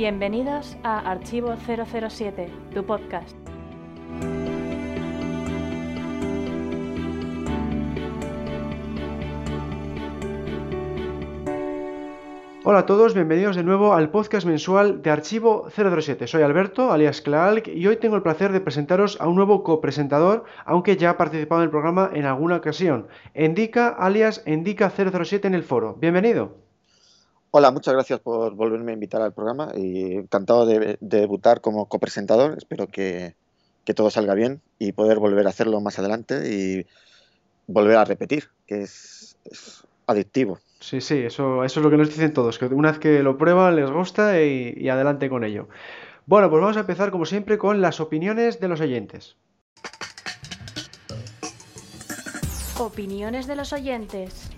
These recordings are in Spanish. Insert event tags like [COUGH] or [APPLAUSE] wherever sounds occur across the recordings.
Bienvenidos a Archivo 007, tu podcast. Hola a todos, bienvenidos de nuevo al podcast mensual de Archivo 007. Soy Alberto, alias Clark, y hoy tengo el placer de presentaros a un nuevo copresentador, aunque ya ha participado en el programa en alguna ocasión. Endica, alias Endica 007 en el foro. Bienvenido. Hola, muchas gracias por volverme a invitar al programa y encantado de, debutar como copresentador. Espero que, todo salga bien y poder volver a hacerlo más adelante y volver a repetir, que es, adictivo. Sí, sí, eso, eso es lo que nos dicen todos, que una vez que lo prueban les gusta y, y adelante con ello. Bueno, pues vamos a empezar como siempre con las opiniones de los oyentes. Opiniones de los oyentes.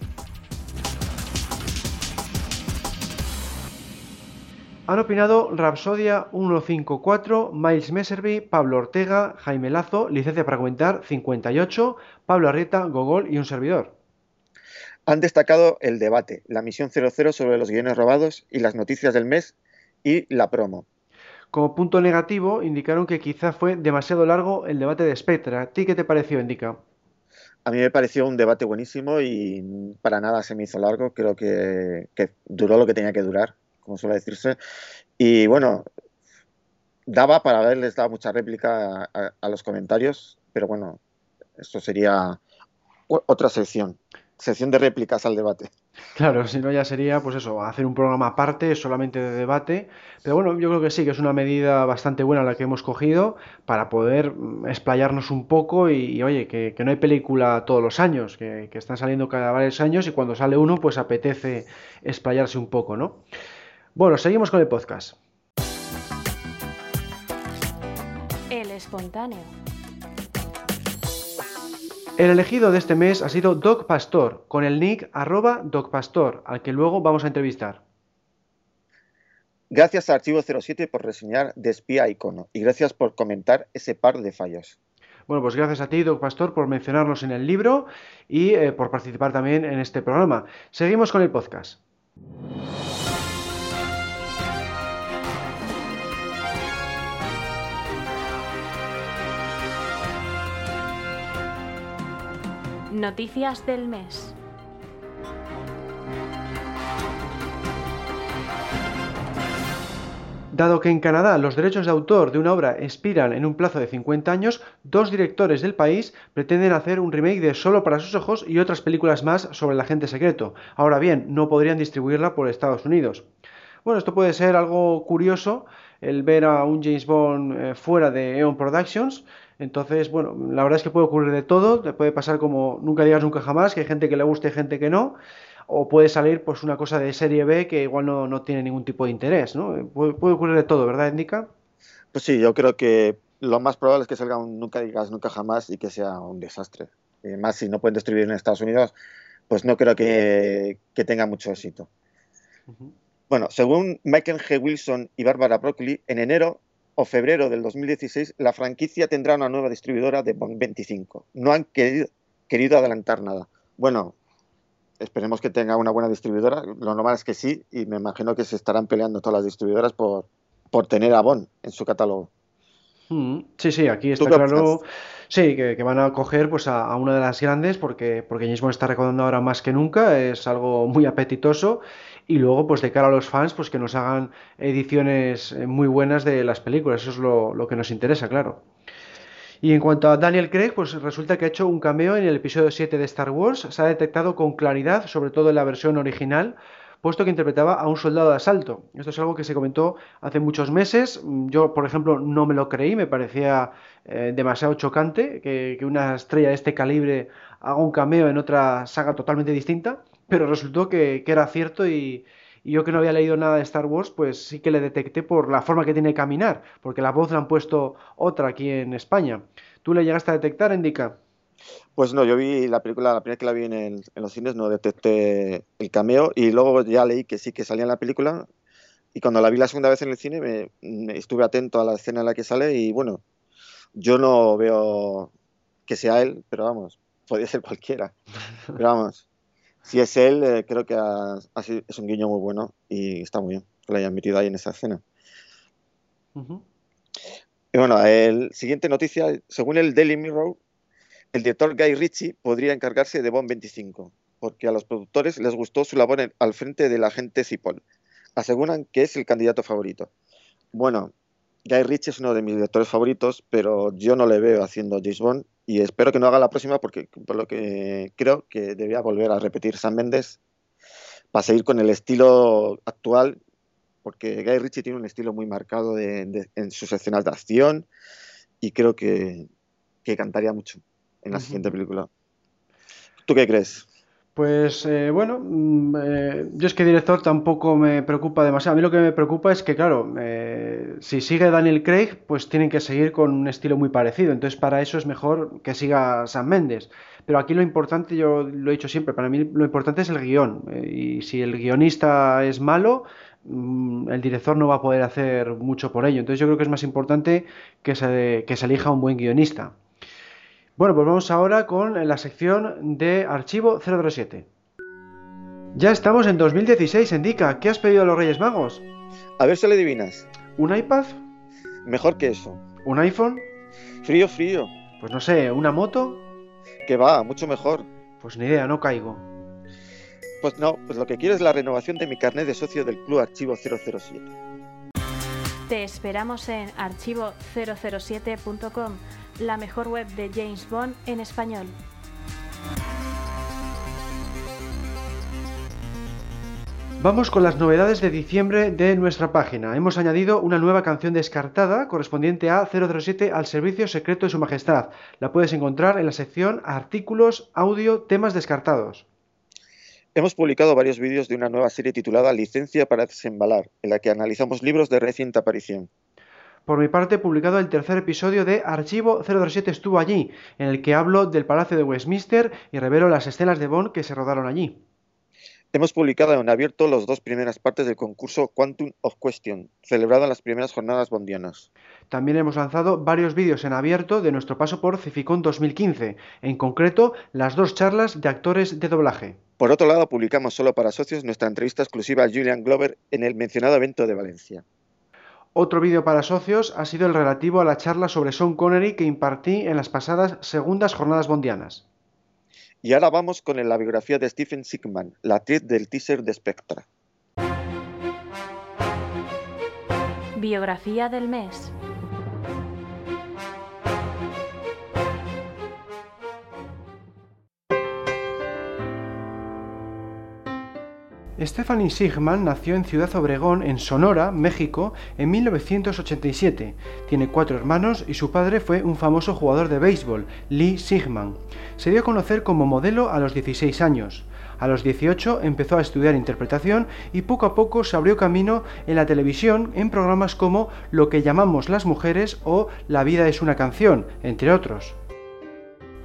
Han opinado Rapsodia 154, Miles Messerby, Pablo Ortega, Jaime Lazo, Licencia para Comentar 58, Pablo Arrieta, Gogol y un servidor. Han destacado el debate, la misión 00 sobre los guiones robados y las noticias del mes y la promo. Como punto negativo, indicaron que quizá fue demasiado largo el debate de Spectra. ¿A ti qué te pareció, Indica? A mí me pareció un debate buenísimo y para nada se me hizo largo. Creo que duró lo que tenía que durar como suele decirse. Y bueno, daba para haberles dado mucha réplica a, los comentarios, pero bueno, esto sería otra sección, sección de réplicas al debate. Claro, si no ya sería, pues eso, hacer un programa aparte, solamente de debate. Pero bueno, yo creo que sí, que es una medida bastante buena la que hemos cogido para poder mm, explayarnos un poco y, oye, que, no hay película todos los años, que, que están saliendo cada varios años y cuando sale uno, pues apetece explayarse un poco, ¿no? Bueno, seguimos con el podcast. El espontáneo. El elegido de este mes ha sido Doc Pastor, con el nick arroba Doc Pastor, al que luego vamos a entrevistar. Gracias a Archivo 07 por reseñar de espía icono y gracias por comentar ese par de fallos. Bueno, pues gracias a ti, Doc Pastor, por mencionarnos en el libro y eh, por participar también en este programa. Seguimos con el podcast. Noticias del mes. Dado que en Canadá los derechos de autor de una obra expiran en un plazo de 50 años, dos directores del país pretenden hacer un remake de Solo para sus ojos y otras películas más sobre el agente secreto. Ahora bien, no podrían distribuirla por Estados Unidos. Bueno, esto puede ser algo curioso, el ver a un James Bond eh, fuera de Eon Productions, entonces, bueno, la verdad es que puede ocurrir de todo, te puede pasar como nunca digas nunca jamás, que hay gente que le guste y gente que no, o puede salir pues una cosa de serie B que igual no, tiene ningún tipo de interés, ¿no? Puede, ocurrir de todo, ¿verdad, Indica? Pues sí, yo creo que lo más probable es que salga un nunca digas nunca jamás y que sea un desastre. Y más si no pueden distribuir en Estados Unidos, pues no creo que, tenga mucho éxito. Bueno, según Michael G. Wilson y Barbara Broccoli, en enero o febrero del 2016 la franquicia tendrá una nueva distribuidora de Bond 25. No han querido, querido adelantar nada. Bueno, esperemos que tenga una buena distribuidora. Lo normal es que sí, y me imagino que se estarán peleando todas las distribuidoras por, por tener a Bond en su catálogo. Mm, sí, sí, aquí está claro. Sí, que, van a coger pues, a, una de las grandes porque, porque James Bond está recaudando ahora más que nunca, es algo muy apetitoso y luego pues de cara a los fans pues que nos hagan ediciones eh, muy buenas de las películas, eso es lo, que nos interesa, claro. Y en cuanto a Daniel Craig, pues resulta que ha hecho un cameo en el episodio 7 de Star Wars, se ha detectado con claridad, sobre todo en la versión original, puesto que interpretaba a un soldado de asalto. Esto es algo que se comentó hace muchos meses. Yo, por ejemplo, no me lo creí, me parecía eh, demasiado chocante que, una estrella de este calibre haga un cameo en otra saga totalmente distinta pero resultó que, era cierto y, yo que no había leído nada de Star Wars, pues sí que le detecté por la forma que tiene de caminar, porque la voz la han puesto otra aquí en España. ¿Tú le llegaste a detectar, Indica? Pues no, yo vi la película, la primera que la vi en, los cines, no detecté el cameo y luego ya leí que sí que salía en la película y cuando la vi la segunda vez en el cine me, estuve atento a la escena en la que sale y bueno, yo no veo que sea él, pero vamos, podría ser cualquiera. Pero vamos, si es él, eh, creo que es un guiño muy bueno y está muy bien que lo hayan metido ahí en esa escena. Y bueno, el siguiente noticia, según el Daily Mirror, el director Guy Ritchie podría encargarse de Bond 25, porque a los productores les gustó su labor al frente del agente Cipoll. Aseguran que es el candidato favorito. Bueno, Guy Ritchie es uno de mis directores favoritos, pero yo no le veo haciendo James Bond y espero que no haga la próxima porque por lo que creo que debía volver a repetir Sam Mendes para seguir con el estilo actual, porque Guy Ritchie tiene un estilo muy marcado en sus escenas de acción y creo que, que cantaría mucho en la siguiente película. ¿Tú qué crees? Pues eh, bueno, mm, eh, yo es que director tampoco me preocupa demasiado. A mí lo que me preocupa es que, claro, eh, si sigue Daniel Craig, pues tienen que seguir con un estilo muy parecido. Entonces, para eso es mejor que siga Sam Mendes. Pero aquí lo importante, yo lo he dicho siempre, para mí lo importante es el guion. y si el guionista es malo, mm, el director no va a poder hacer mucho por ello. Entonces, yo creo que es más importante que se, que se elija un buen guionista. Bueno, pues vamos ahora con la sección de archivo 007. Ya estamos en 2016, Indica. ¿Qué has pedido a los Reyes Magos? A ver si le adivinas. ¿Un iPad? Mejor que eso. ¿Un iPhone? Frío, frío. Pues no sé, ¿una moto? Que va, mucho mejor. Pues ni idea, no caigo. Pues no, pues lo que quiero es la renovación de mi carnet de socio del Club Archivo 007. Te esperamos en archivo007.com la mejor web de James Bond en español. Vamos con las novedades de diciembre de nuestra página. Hemos añadido una nueva canción descartada correspondiente a 007 al servicio secreto de Su Majestad. La puedes encontrar en la sección Artículos, Audio, Temas descartados. Hemos publicado varios vídeos de una nueva serie titulada Licencia para desembalar, en la que analizamos libros de reciente aparición. Por mi parte, he publicado el tercer episodio de Archivo 007 estuvo allí, en el que hablo del Palacio de Westminster y revelo las escenas de Bond que se rodaron allí. Hemos publicado en abierto las dos primeras partes del concurso Quantum of Question, celebrado en las primeras jornadas bondianas. También hemos lanzado varios vídeos en abierto de nuestro paso por Cificón 2015, en concreto las dos charlas de actores de doblaje. Por otro lado, publicamos solo para socios nuestra entrevista exclusiva a Julian Glover en el mencionado evento de Valencia. Otro vídeo para socios ha sido el relativo a la charla sobre Sean Connery que impartí en las pasadas segundas jornadas bondianas. Y ahora vamos con la biografía de Stephen Sigman, la actriz del teaser de Spectra. Biografía del mes. Stephanie Sigman nació en Ciudad Obregón, en Sonora, México, en 1987. Tiene cuatro hermanos y su padre fue un famoso jugador de béisbol, Lee Sigman. Se dio a conocer como modelo a los 16 años. A los 18 empezó a estudiar interpretación y poco a poco se abrió camino en la televisión en programas como Lo que llamamos las mujeres o La vida es una canción, entre otros.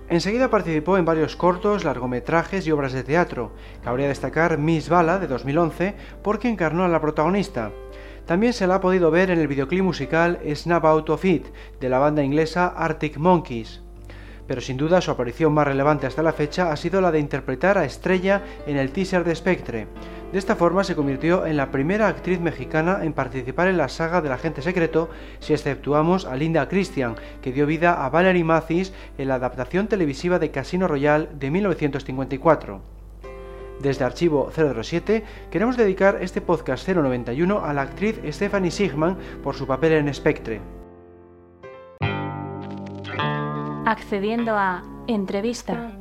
Enseguida participó en varios cortos, largometrajes y obras de teatro. Cabría destacar Miss Bala de 2011 porque encarnó a la protagonista. También se la ha podido ver en el videoclip musical Snap Out of It de la banda inglesa Arctic Monkeys. Pero sin duda su aparición más relevante hasta la fecha ha sido la de interpretar a Estrella en el teaser de Spectre. De esta forma se convirtió en la primera actriz mexicana en participar en la saga del agente secreto, si exceptuamos a Linda Christian, que dio vida a Valerie Mathis en la adaptación televisiva de Casino Royale de 1954. Desde Archivo 007 queremos dedicar este podcast 091 a la actriz Stephanie Sigman por su papel en Spectre. Accediendo a entrevista.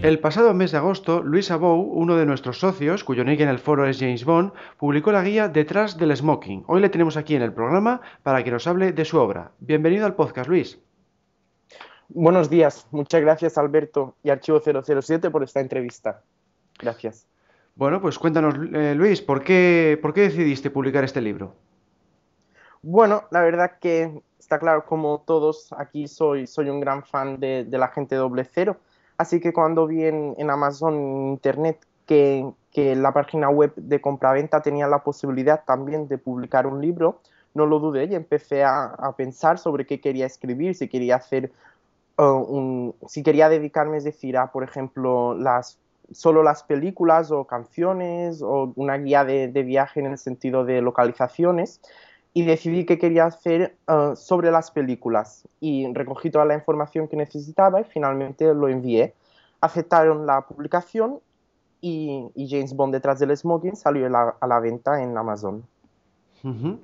El pasado mes de agosto, Luis Abou, uno de nuestros socios, cuyo nick en el foro es James Bond, publicó la guía Detrás del Smoking. Hoy le tenemos aquí en el programa para que nos hable de su obra. Bienvenido al podcast, Luis. Buenos días, muchas gracias Alberto y Archivo 007 por esta entrevista. Gracias. Bueno, pues cuéntanos, eh, Luis, ¿por qué, ¿por qué decidiste publicar este libro? Bueno, la verdad que está claro, como todos aquí soy, soy un gran fan de, la gente doble cero. Así que cuando vi en, Amazon Internet que, la página web de compraventa tenía la posibilidad también de publicar un libro, no lo dudé y empecé a, pensar sobre qué quería escribir, si quería hacer uh, un, si quería dedicarme, es decir, a, por ejemplo, las, solo las películas o canciones o una guía de, viaje en el sentido de localizaciones y decidí que quería hacer eh, sobre las películas y recogí toda la información que necesitaba y finalmente lo envié. Aceptaron la publicación y, James Bond detrás del smoking salió a la, venta en Amazon.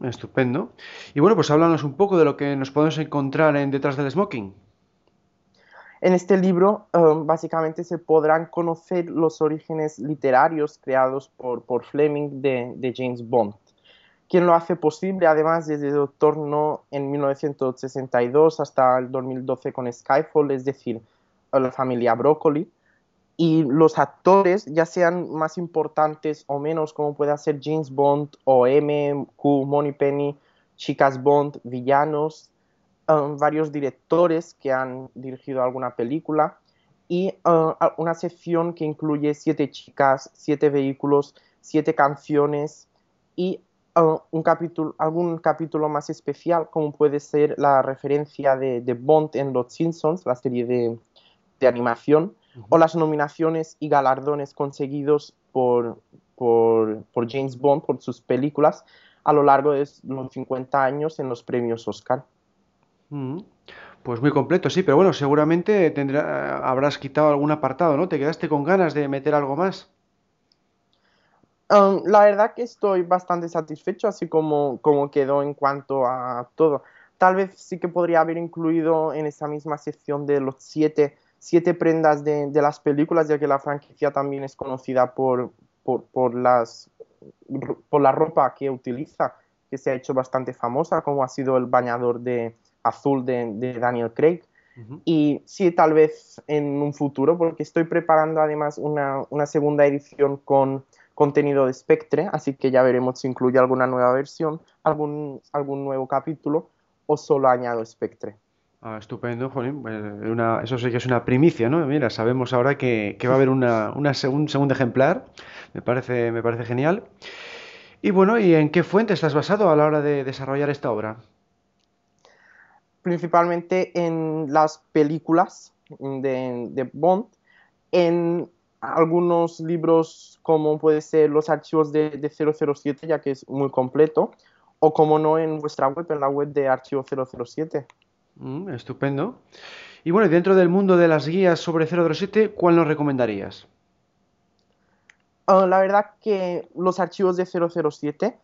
estupendo. Y bueno, pues háblanos un poco de lo que nos podemos encontrar en Detrás del Smoking. En este libro eh, básicamente se podrán conocer los orígenes literarios creados por, por Fleming de, James Bond, quien lo hace posible además desde Doctor No en 1962 hasta el 2012 con Skyfall, es decir, la familia Broccoli, y los actores, ya sean más importantes o menos, como puede ser James Bond o M, Q, Moneypenny, Chicas Bond, villanos, um, varios directores que han dirigido alguna película. Y uh, una sección que incluye siete chicas, siete vehículos, siete canciones y un capítulo, algún capítulo más especial, como puede ser la referencia de, Bond en Los Simpsons, la serie de, de animación o las nominaciones y galardones conseguidos por, por, James Bond, por sus películas, a lo largo de los 50 años en los premios Oscar. Pues muy completo, sí, pero bueno, seguramente tendrá, habrás quitado algún apartado, ¿no? ¿Te quedaste con ganas de meter algo más? Um, la verdad que estoy bastante satisfecho, así como, como quedó en cuanto a todo. Tal vez sí que podría haber incluido en esa misma sección de los siete siete prendas de, las películas, ya que la franquicia también es conocida por, por, las, por la ropa que utiliza, que se ha hecho bastante famosa, como ha sido el bañador de azul de, Daniel Craig. Y sí, tal vez en un futuro, porque estoy preparando además una, una, segunda edición con contenido de Spectre, así que ya veremos si incluye alguna nueva versión, algún, algún nuevo capítulo o solo añado Spectre. Ah, estupendo, Jolín. Eso sí que es una primicia, ¿no? Mira, sabemos ahora que, va a haber una, un segundo ejemplar. Me parece, me parece genial. Y bueno, ¿y en qué fuente estás basado a la hora de desarrollar esta obra? Principalmente en las películas de, Bond, en algunos libros como puede ser los archivos de, de 007, ya que es muy completo, o como no en vuestra web, en la web de Archivo 007. Mm, estupendo. Y bueno, dentro del mundo de las guías sobre 007, ¿cuál nos recomendarías? Ah, la verdad que los archivos de 007,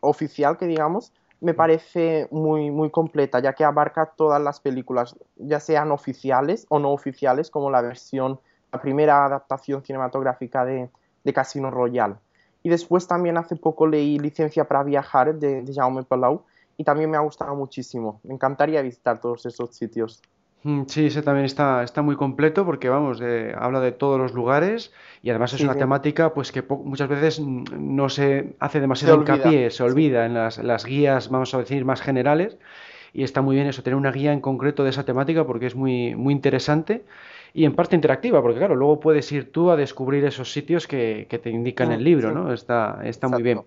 oficial que digamos, me mm. parece muy, muy completa, ya que abarca todas las películas, ya sean oficiales o no oficiales, como la versión, la primera adaptación cinematográfica de, Casino Royale. Y después también hace poco leí Licencia para Viajar de, de Jaume Palau, y también me ha gustado muchísimo. Me encantaría visitar todos esos sitios. Mm, sí, ese también está, está muy completo porque, vamos, habla de todos los lugares y además es una temática pues que muchas veces no se hace demasiado hincapié, se olvida en las, las, guías, vamos a decir, más generales y está muy bien eso, tener una guía en concreto de esa temática porque es muy, muy interesante y en parte interactiva porque, claro, luego puedes ir tú a descubrir esos sitios que, que te indican el libro, ¿no? Está, está muy bien.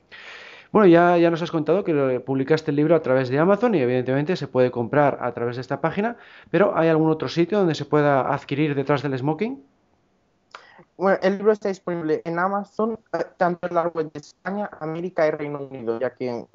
Bueno, ya, ya nos has contado que publicaste el libro a través de Amazon y evidentemente se puede comprar a través de esta página, pero ¿hay algún otro sitio donde se pueda adquirir detrás del smoking? Bueno, el libro está disponible en Amazon, eh, tanto en la web de España, América y Reino Unido, ya que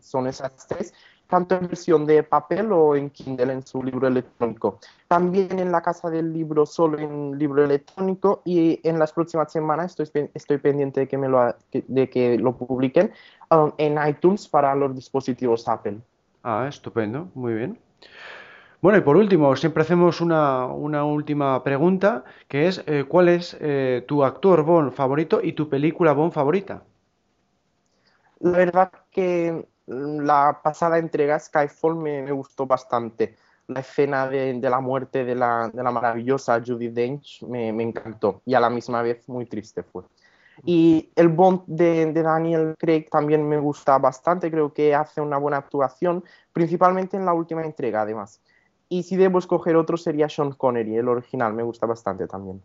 son esas tres tanto en versión de papel o en Kindle en su libro electrónico. También en la casa del libro solo en libro electrónico y en las próximas semanas estoy, estoy pendiente de que, me lo, de que lo publiquen um, en iTunes para los dispositivos Apple. Ah, estupendo, muy bien. Bueno, y por último, siempre hacemos una, última pregunta, que es eh, ¿cuál es eh, tu actor Bond favorito y tu película Bond favorita? La verdad que la pasada entrega Skyfall me, gustó bastante. La escena de, la muerte de la, maravillosa Judy Dench me, encantó y a la misma vez muy triste fue. Y el Bond de, Daniel Craig también me gusta bastante, creo que hace una buena actuación, principalmente en la última entrega además. Y si debo escoger otro sería Sean Connery, el original, me gusta bastante también.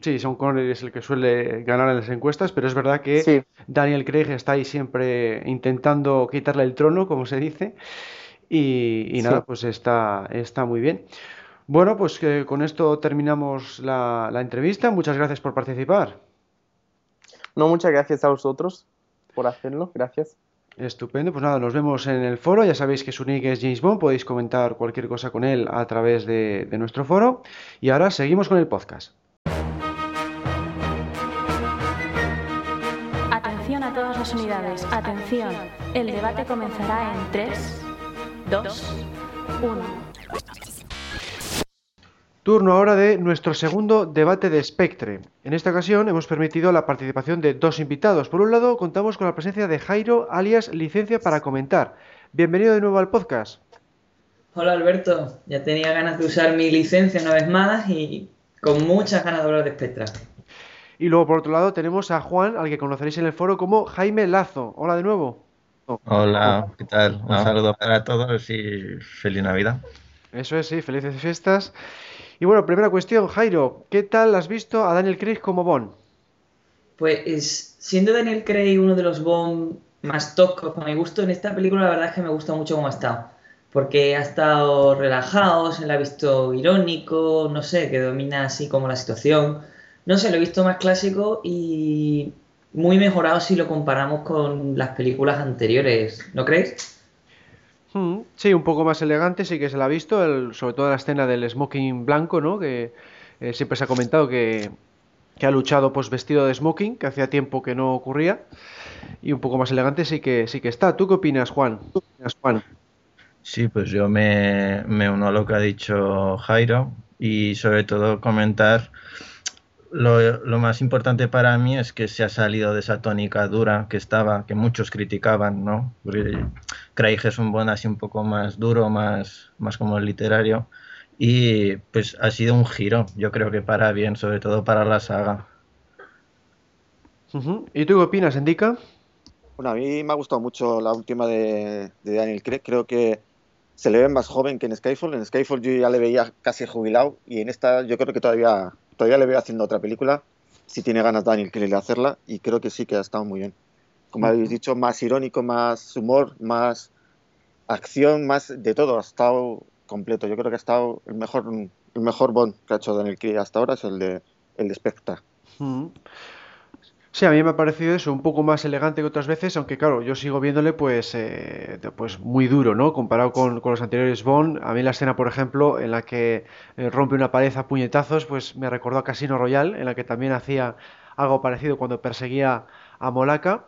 Sí, Sean Connery es el que suele ganar en las encuestas, pero es verdad que Daniel Craig está ahí siempre intentando quitarle el trono, como se dice, y, nada, pues está, está muy bien. Bueno, pues con esto terminamos la, la entrevista. Muchas gracias por participar. No, muchas gracias a vosotros por hacerlo. Gracias. Estupendo, pues nada, nos vemos en el foro. Ya sabéis que su nick es James Bond, podéis comentar cualquier cosa con él a través de, de nuestro foro. Y ahora seguimos con el podcast. Unidades, atención. El debate comenzará en 3, 2, 1. Turno ahora de nuestro segundo debate de Spectre. En esta ocasión hemos permitido la participación de dos invitados. Por un lado, contamos con la presencia de Jairo, alias Licencia para Comentar. Bienvenido de nuevo al podcast. Hola Alberto, ya tenía ganas de usar mi licencia una vez más y con muchas ganas de hablar de Spectre. Y luego, por otro lado, tenemos a Juan, al que conoceréis en el foro como Jaime Lazo. Hola de nuevo. Hola, ¿qué tal? Un saludo para todos y feliz Navidad. Eso es, sí, felices fiestas. Y bueno, primera cuestión, Jairo, ¿qué tal has visto a Daniel Craig como Bond? Pues siendo Daniel Craig uno de los Bond más toscos para mi gusto, en esta película la verdad es que me gusta mucho cómo ha estado. Porque ha estado relajado, se le ha visto irónico, no sé, que domina así como la situación. No sé, lo he visto más clásico y muy mejorado si lo comparamos con las películas anteriores, ¿no crees? Mm, sí, un poco más elegante, sí que se la ha visto, el- sobre todo la escena del smoking blanco, ¿no? Que eh, siempre se ha comentado que, que ha luchado pues vestido de smoking, que hacía tiempo que no ocurría, y un poco más elegante sí que sí que está. ¿Tú qué opinas, Juan? ¿Tú qué opinas, Juan? Sí, pues yo me, me uno a lo que ha dicho Jairo y sobre todo comentar lo, lo más importante para mí es que se ha salido de esa tónica dura que estaba, que muchos criticaban, ¿no? Porque Craig es un buen así un poco más duro, más, más como literario y pues ha sido un giro, yo creo que para bien, sobre todo para la saga. ¿Y tú qué opinas, Indica? Bueno, a mí me ha gustado mucho la última de, de Daniel Craig. Creo que se le ve más joven que en Skyfall. En Skyfall yo ya le veía casi jubilado y en esta yo creo que todavía, todavía le veo haciendo otra película. Si tiene ganas Daniel Craig de hacerla y creo que sí que ha estado muy bien. Como habéis dicho, más irónico, más humor, más acción, más de todo. Ha estado completo. Yo creo que ha estado el mejor, el mejor Bond que ha hecho Daniel Craig hasta ahora es el de, el de Spectre. Mm. Sí, a mí me ha parecido eso, un poco más elegante que otras veces, aunque claro, yo sigo viéndole pues, eh, pues muy duro, ¿no? Comparado con, con los anteriores Bond. A mí la escena, por ejemplo, en la que eh, rompe una pared a puñetazos, pues me recordó a Casino Royale, en la que también hacía algo parecido cuando perseguía a Molaka.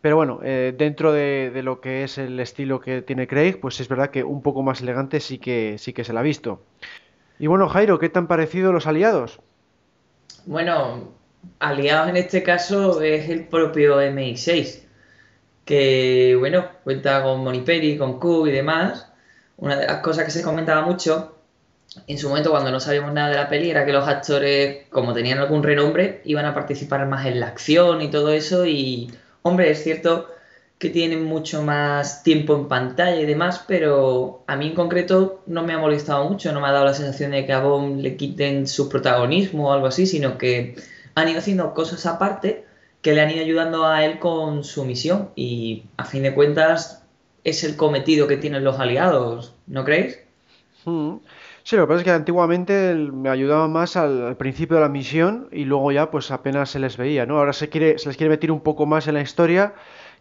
Pero bueno, eh, dentro de, de lo que es el estilo que tiene Craig, pues es verdad que un poco más elegante sí que, sí que se la ha visto. Y bueno, Jairo, ¿qué te han parecido los aliados? Bueno, aliados en este caso es el propio MI6, que bueno, cuenta con Moniperi, con Q y demás. Una de las cosas que se comentaba mucho en su momento cuando no sabíamos nada de la peli era que los actores, como tenían algún renombre, iban a participar más en la acción y todo eso. Y hombre, es cierto que tienen mucho más tiempo en pantalla y demás, pero a mí en concreto no me ha molestado mucho, no me ha dado la sensación de que a Bond le quiten su protagonismo o algo así, sino que han ido haciendo cosas aparte que le han ido ayudando a él con su misión y a fin de cuentas es el cometido que tienen los aliados, ¿no creéis? Mm. Sí, lo que pasa es que antiguamente me ayudaba más al, al principio de la misión y luego ya pues apenas se les veía, ¿no? Ahora se quiere, se les quiere meter un poco más en la historia,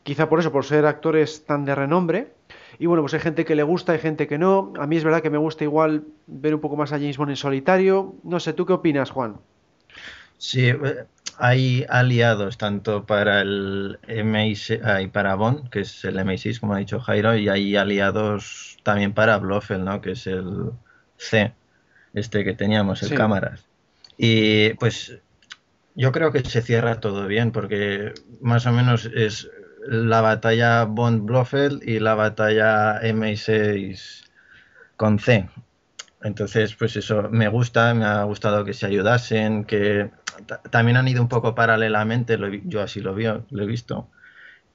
quizá por eso, por ser actores tan de renombre. Y bueno, pues hay gente que le gusta, hay gente que no. A mí es verdad que me gusta igual ver un poco más a James Bond en solitario. No sé, ¿tú qué opinas, Juan? Sí, eh, hay aliados tanto para el MI6, ah, y para Bond, que es el MI6, como ha dicho Jairo, y hay aliados también para Blofeld, ¿no? Que es el C, este que teníamos, el Sí. cámaras. Y pues yo creo que se cierra todo bien, porque más o menos es la batalla Bond-Blofeld y la batalla MI6 con C. Entonces, pues eso, me gusta, me ha gustado que se ayudasen, que ta- también han ido un poco paralelamente, lo vi- yo así lo veo, lo he visto.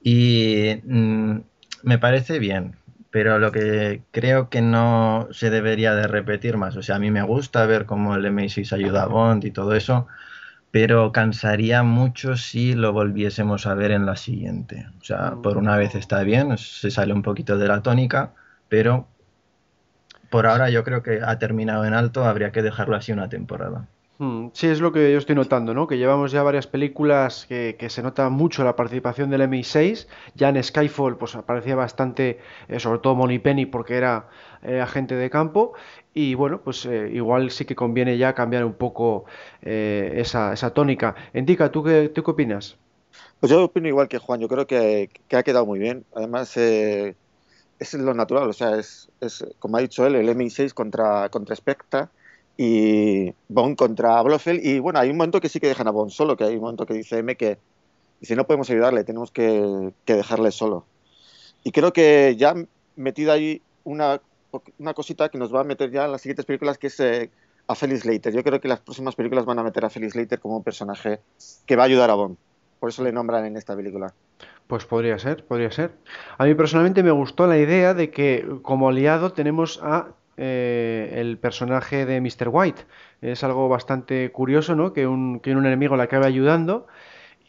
Y mm, me parece bien, pero lo que creo que no se debería de repetir más. O sea, a mí me gusta ver cómo el MI6 ayuda a Bond y todo eso, pero cansaría mucho si lo volviésemos a ver en la siguiente. O sea, por una vez está bien, se sale un poquito de la tónica, pero por ahora yo creo que ha terminado en alto, habría que dejarlo así una temporada. Hmm, sí, es lo que yo estoy notando, ¿no? Que llevamos ya varias películas que, se nota mucho la participación del MI6. Ya en Skyfall, pues aparecía bastante, eh, sobre todo Penny porque era eh, agente de campo. Y bueno, pues eh, igual sí que conviene ya cambiar un poco esa, esa, tónica. Indica, ¿tú qué, ¿tú qué opinas? Pues yo opino igual que Juan, yo creo que, ha quedado muy bien. Además, es lo natural, o sea, es, es, como ha dicho él, el MI6 contra, contra Spectra y Bond contra Blofeld. Y bueno, hay un momento que sí que dejan a Bond solo, que hay un momento que dice M que dice no podemos ayudarle, tenemos que, dejarle solo. Y creo que ya metido ahí una, una, cosita que nos va a meter ya en las siguientes películas, que es eh, a Felix Leiter. Yo creo que las próximas películas van a meter a Felix Leiter como un personaje que va a ayudar a Bond. Por eso le nombran en esta película. Pues podría ser, podría ser. A mí personalmente me gustó la idea de que como aliado tenemos a eh, el personaje de Mr. White. Es algo bastante curioso, ¿no? Que un, que un enemigo le acabe ayudando.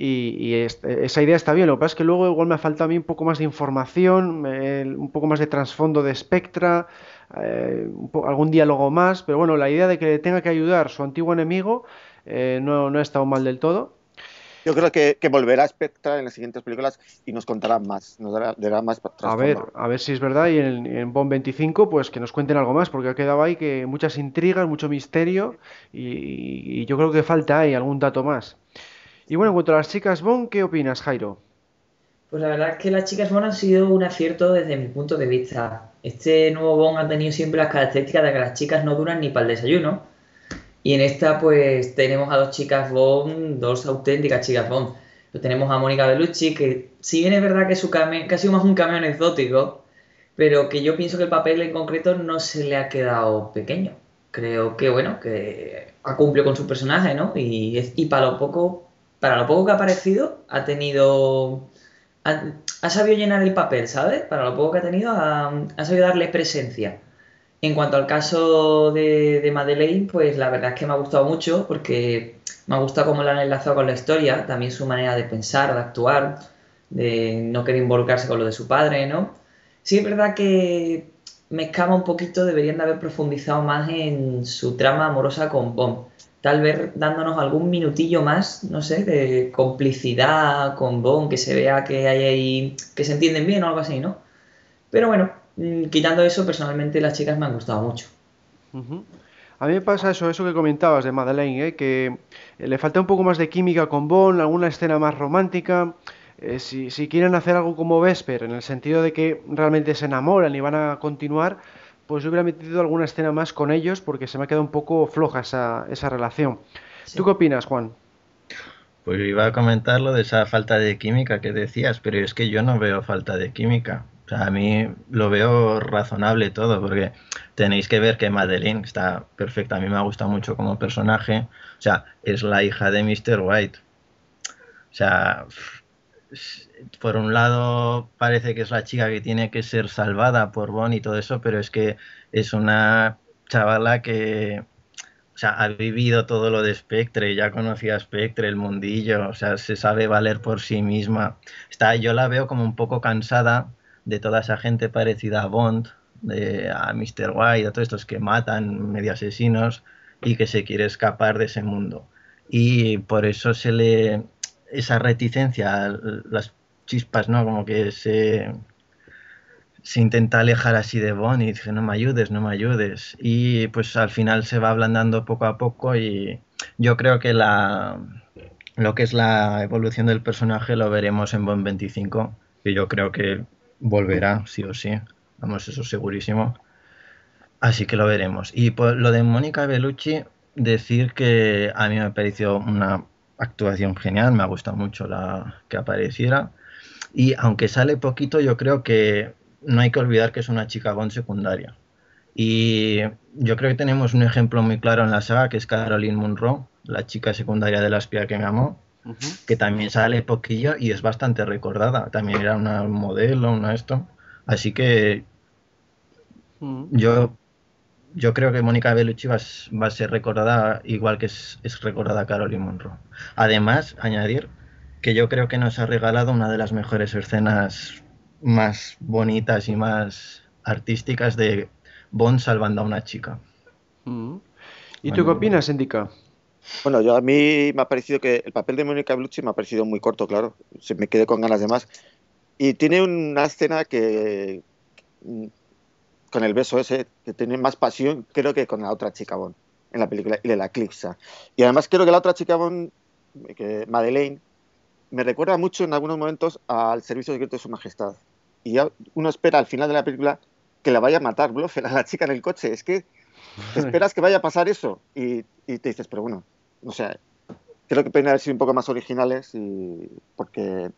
Y, esa idea está bien, lo que pasa es que luego igual me ha faltado a mí un poco más de información, un poco más de trasfondo de Spectra, eh, algún diálogo más, pero bueno, la idea de que le tenga que ayudar su antiguo enemigo eh, no, no ha estado mal del todo. Yo creo que, volverá Spectra en las siguientes películas y nos contará más, nos dará, más A ver, a ver si es verdad y en, en Bond 25 pues que nos cuenten algo más porque ha quedado ahí que muchas intrigas, mucho misterio y, yo creo que falta ahí algún dato más. Y bueno, en cuanto a las chicas Bond, ¿qué opinas, Jairo? Pues la verdad es que las chicas Bond han sido un acierto desde mi punto de vista. Este nuevo Bond ha tenido siempre las características de que las chicas no duran ni para el desayuno y en esta, pues, tenemos a dos chicas Bond, dos auténticas chicas Bond. Pues tenemos a Mónica Bellucci, que si bien es verdad que su cameo, que ha sido más un cameo anecdótico, pero que yo pienso que el papel en concreto no se le ha quedado pequeño. Creo que, bueno, que ha cumplido con su personaje, ¿no? Y, y para lo poco, para lo poco que ha aparecido, ha tenido. Ha, sabido llenar el papel, ¿sabes? Para lo poco que ha tenido, ha, ha sabido darle presencia. En cuanto al caso de, Madeleine, pues la verdad es que me ha gustado mucho porque me ha gustado cómo la han enlazado con la historia, también su manera de pensar, de actuar, de no querer involucrarse con lo de su padre, ¿no? Sí es verdad que me escama un poquito, deberían de haber profundizado más en su trama amorosa con Bond. Tal vez dándonos algún minutillo más, no sé, de complicidad con Bond, que se vea que hay ahí, que se entienden bien o algo así, ¿no? Pero bueno, quitando eso, personalmente las chicas me han gustado mucho. A mí me pasa eso, eso que comentabas de Madeleine, ¿eh? que le falta un poco más de química con Bond, alguna escena más romántica. Eh, si, quieren hacer algo como Vesper, en el sentido de que realmente se enamoran y van a continuar, pues yo hubiera metido alguna escena más con ellos porque se me ha quedado un poco floja esa, esa relación. ¿Tú qué opinas, Juan? Pues iba a comentar lo de esa falta de química que decías, pero es que yo no veo falta de química a mí lo veo razonable todo, porque tenéis que ver que Madeline está perfecta. A mí me ha gustado mucho como personaje. O sea, es la hija de Mr. White. O sea, por un lado parece que es la chica que tiene que ser salvada por Bond y todo eso, pero es que es una chavala que o sea, ha vivido todo lo de Spectre, ya conocía a Spectre, el mundillo, o sea, se sabe valer por sí misma. Está, yo la veo como un poco cansada de toda esa gente parecida a Bond, de, a Mr. White, a todos estos que matan, medio asesinos, y que se quiere escapar de ese mundo. Y por eso se le. esa reticencia, las chispas, ¿no? Como que se. se intenta alejar así de Bond y dice, no me ayudes, no me ayudes. Y pues al final se va ablandando poco a poco y yo creo que la. lo que es la evolución del personaje lo veremos en Bond 25, que yo creo que volverá, sí o sí. Vamos, eso segurísimo. Así que lo veremos. Y por lo de Mónica Bellucci, decir que a mí me pareció una actuación genial, me ha gustado mucho la que apareciera. Y aunque sale poquito, yo creo que no hay que olvidar que es una chica Bond secundaria. Y yo creo que tenemos un ejemplo muy claro en la saga, que es Caroline Munro, la chica secundaria de la espía que me amó, que también sale poquillo y es bastante recordada. También era una modelo, una esto. Así que yo, yo creo que Mónica Bellucci va, a ser recordada igual que es, recordada Caroline Monroe. Además, añadir que yo creo que nos ha regalado una de las mejores escenas más bonitas y más artísticas de Bond salvando a una chica. ¿Y tú qué opinas, Indica? Bueno, yo a mí me ha parecido que el papel de Mónica Bellucci me ha parecido muy corto, claro. Se me quedé con ganas de más. Y tiene una escena que, con el beso ese, que tiene más pasión, creo que con la otra chica Bond en la película y le la eclipsa. Y además creo que la otra chica Bond, que Madeleine, me recuerda mucho en algunos momentos al servicio secreto de su majestad. Y ya uno espera al final de la película que la vaya a matar Blofeld a la chica en el coche. Es que [LAUGHS] esperas que vaya a pasar eso y, y te dices, pero bueno, no sé, creo que pueden haber sido un poco más originales y porque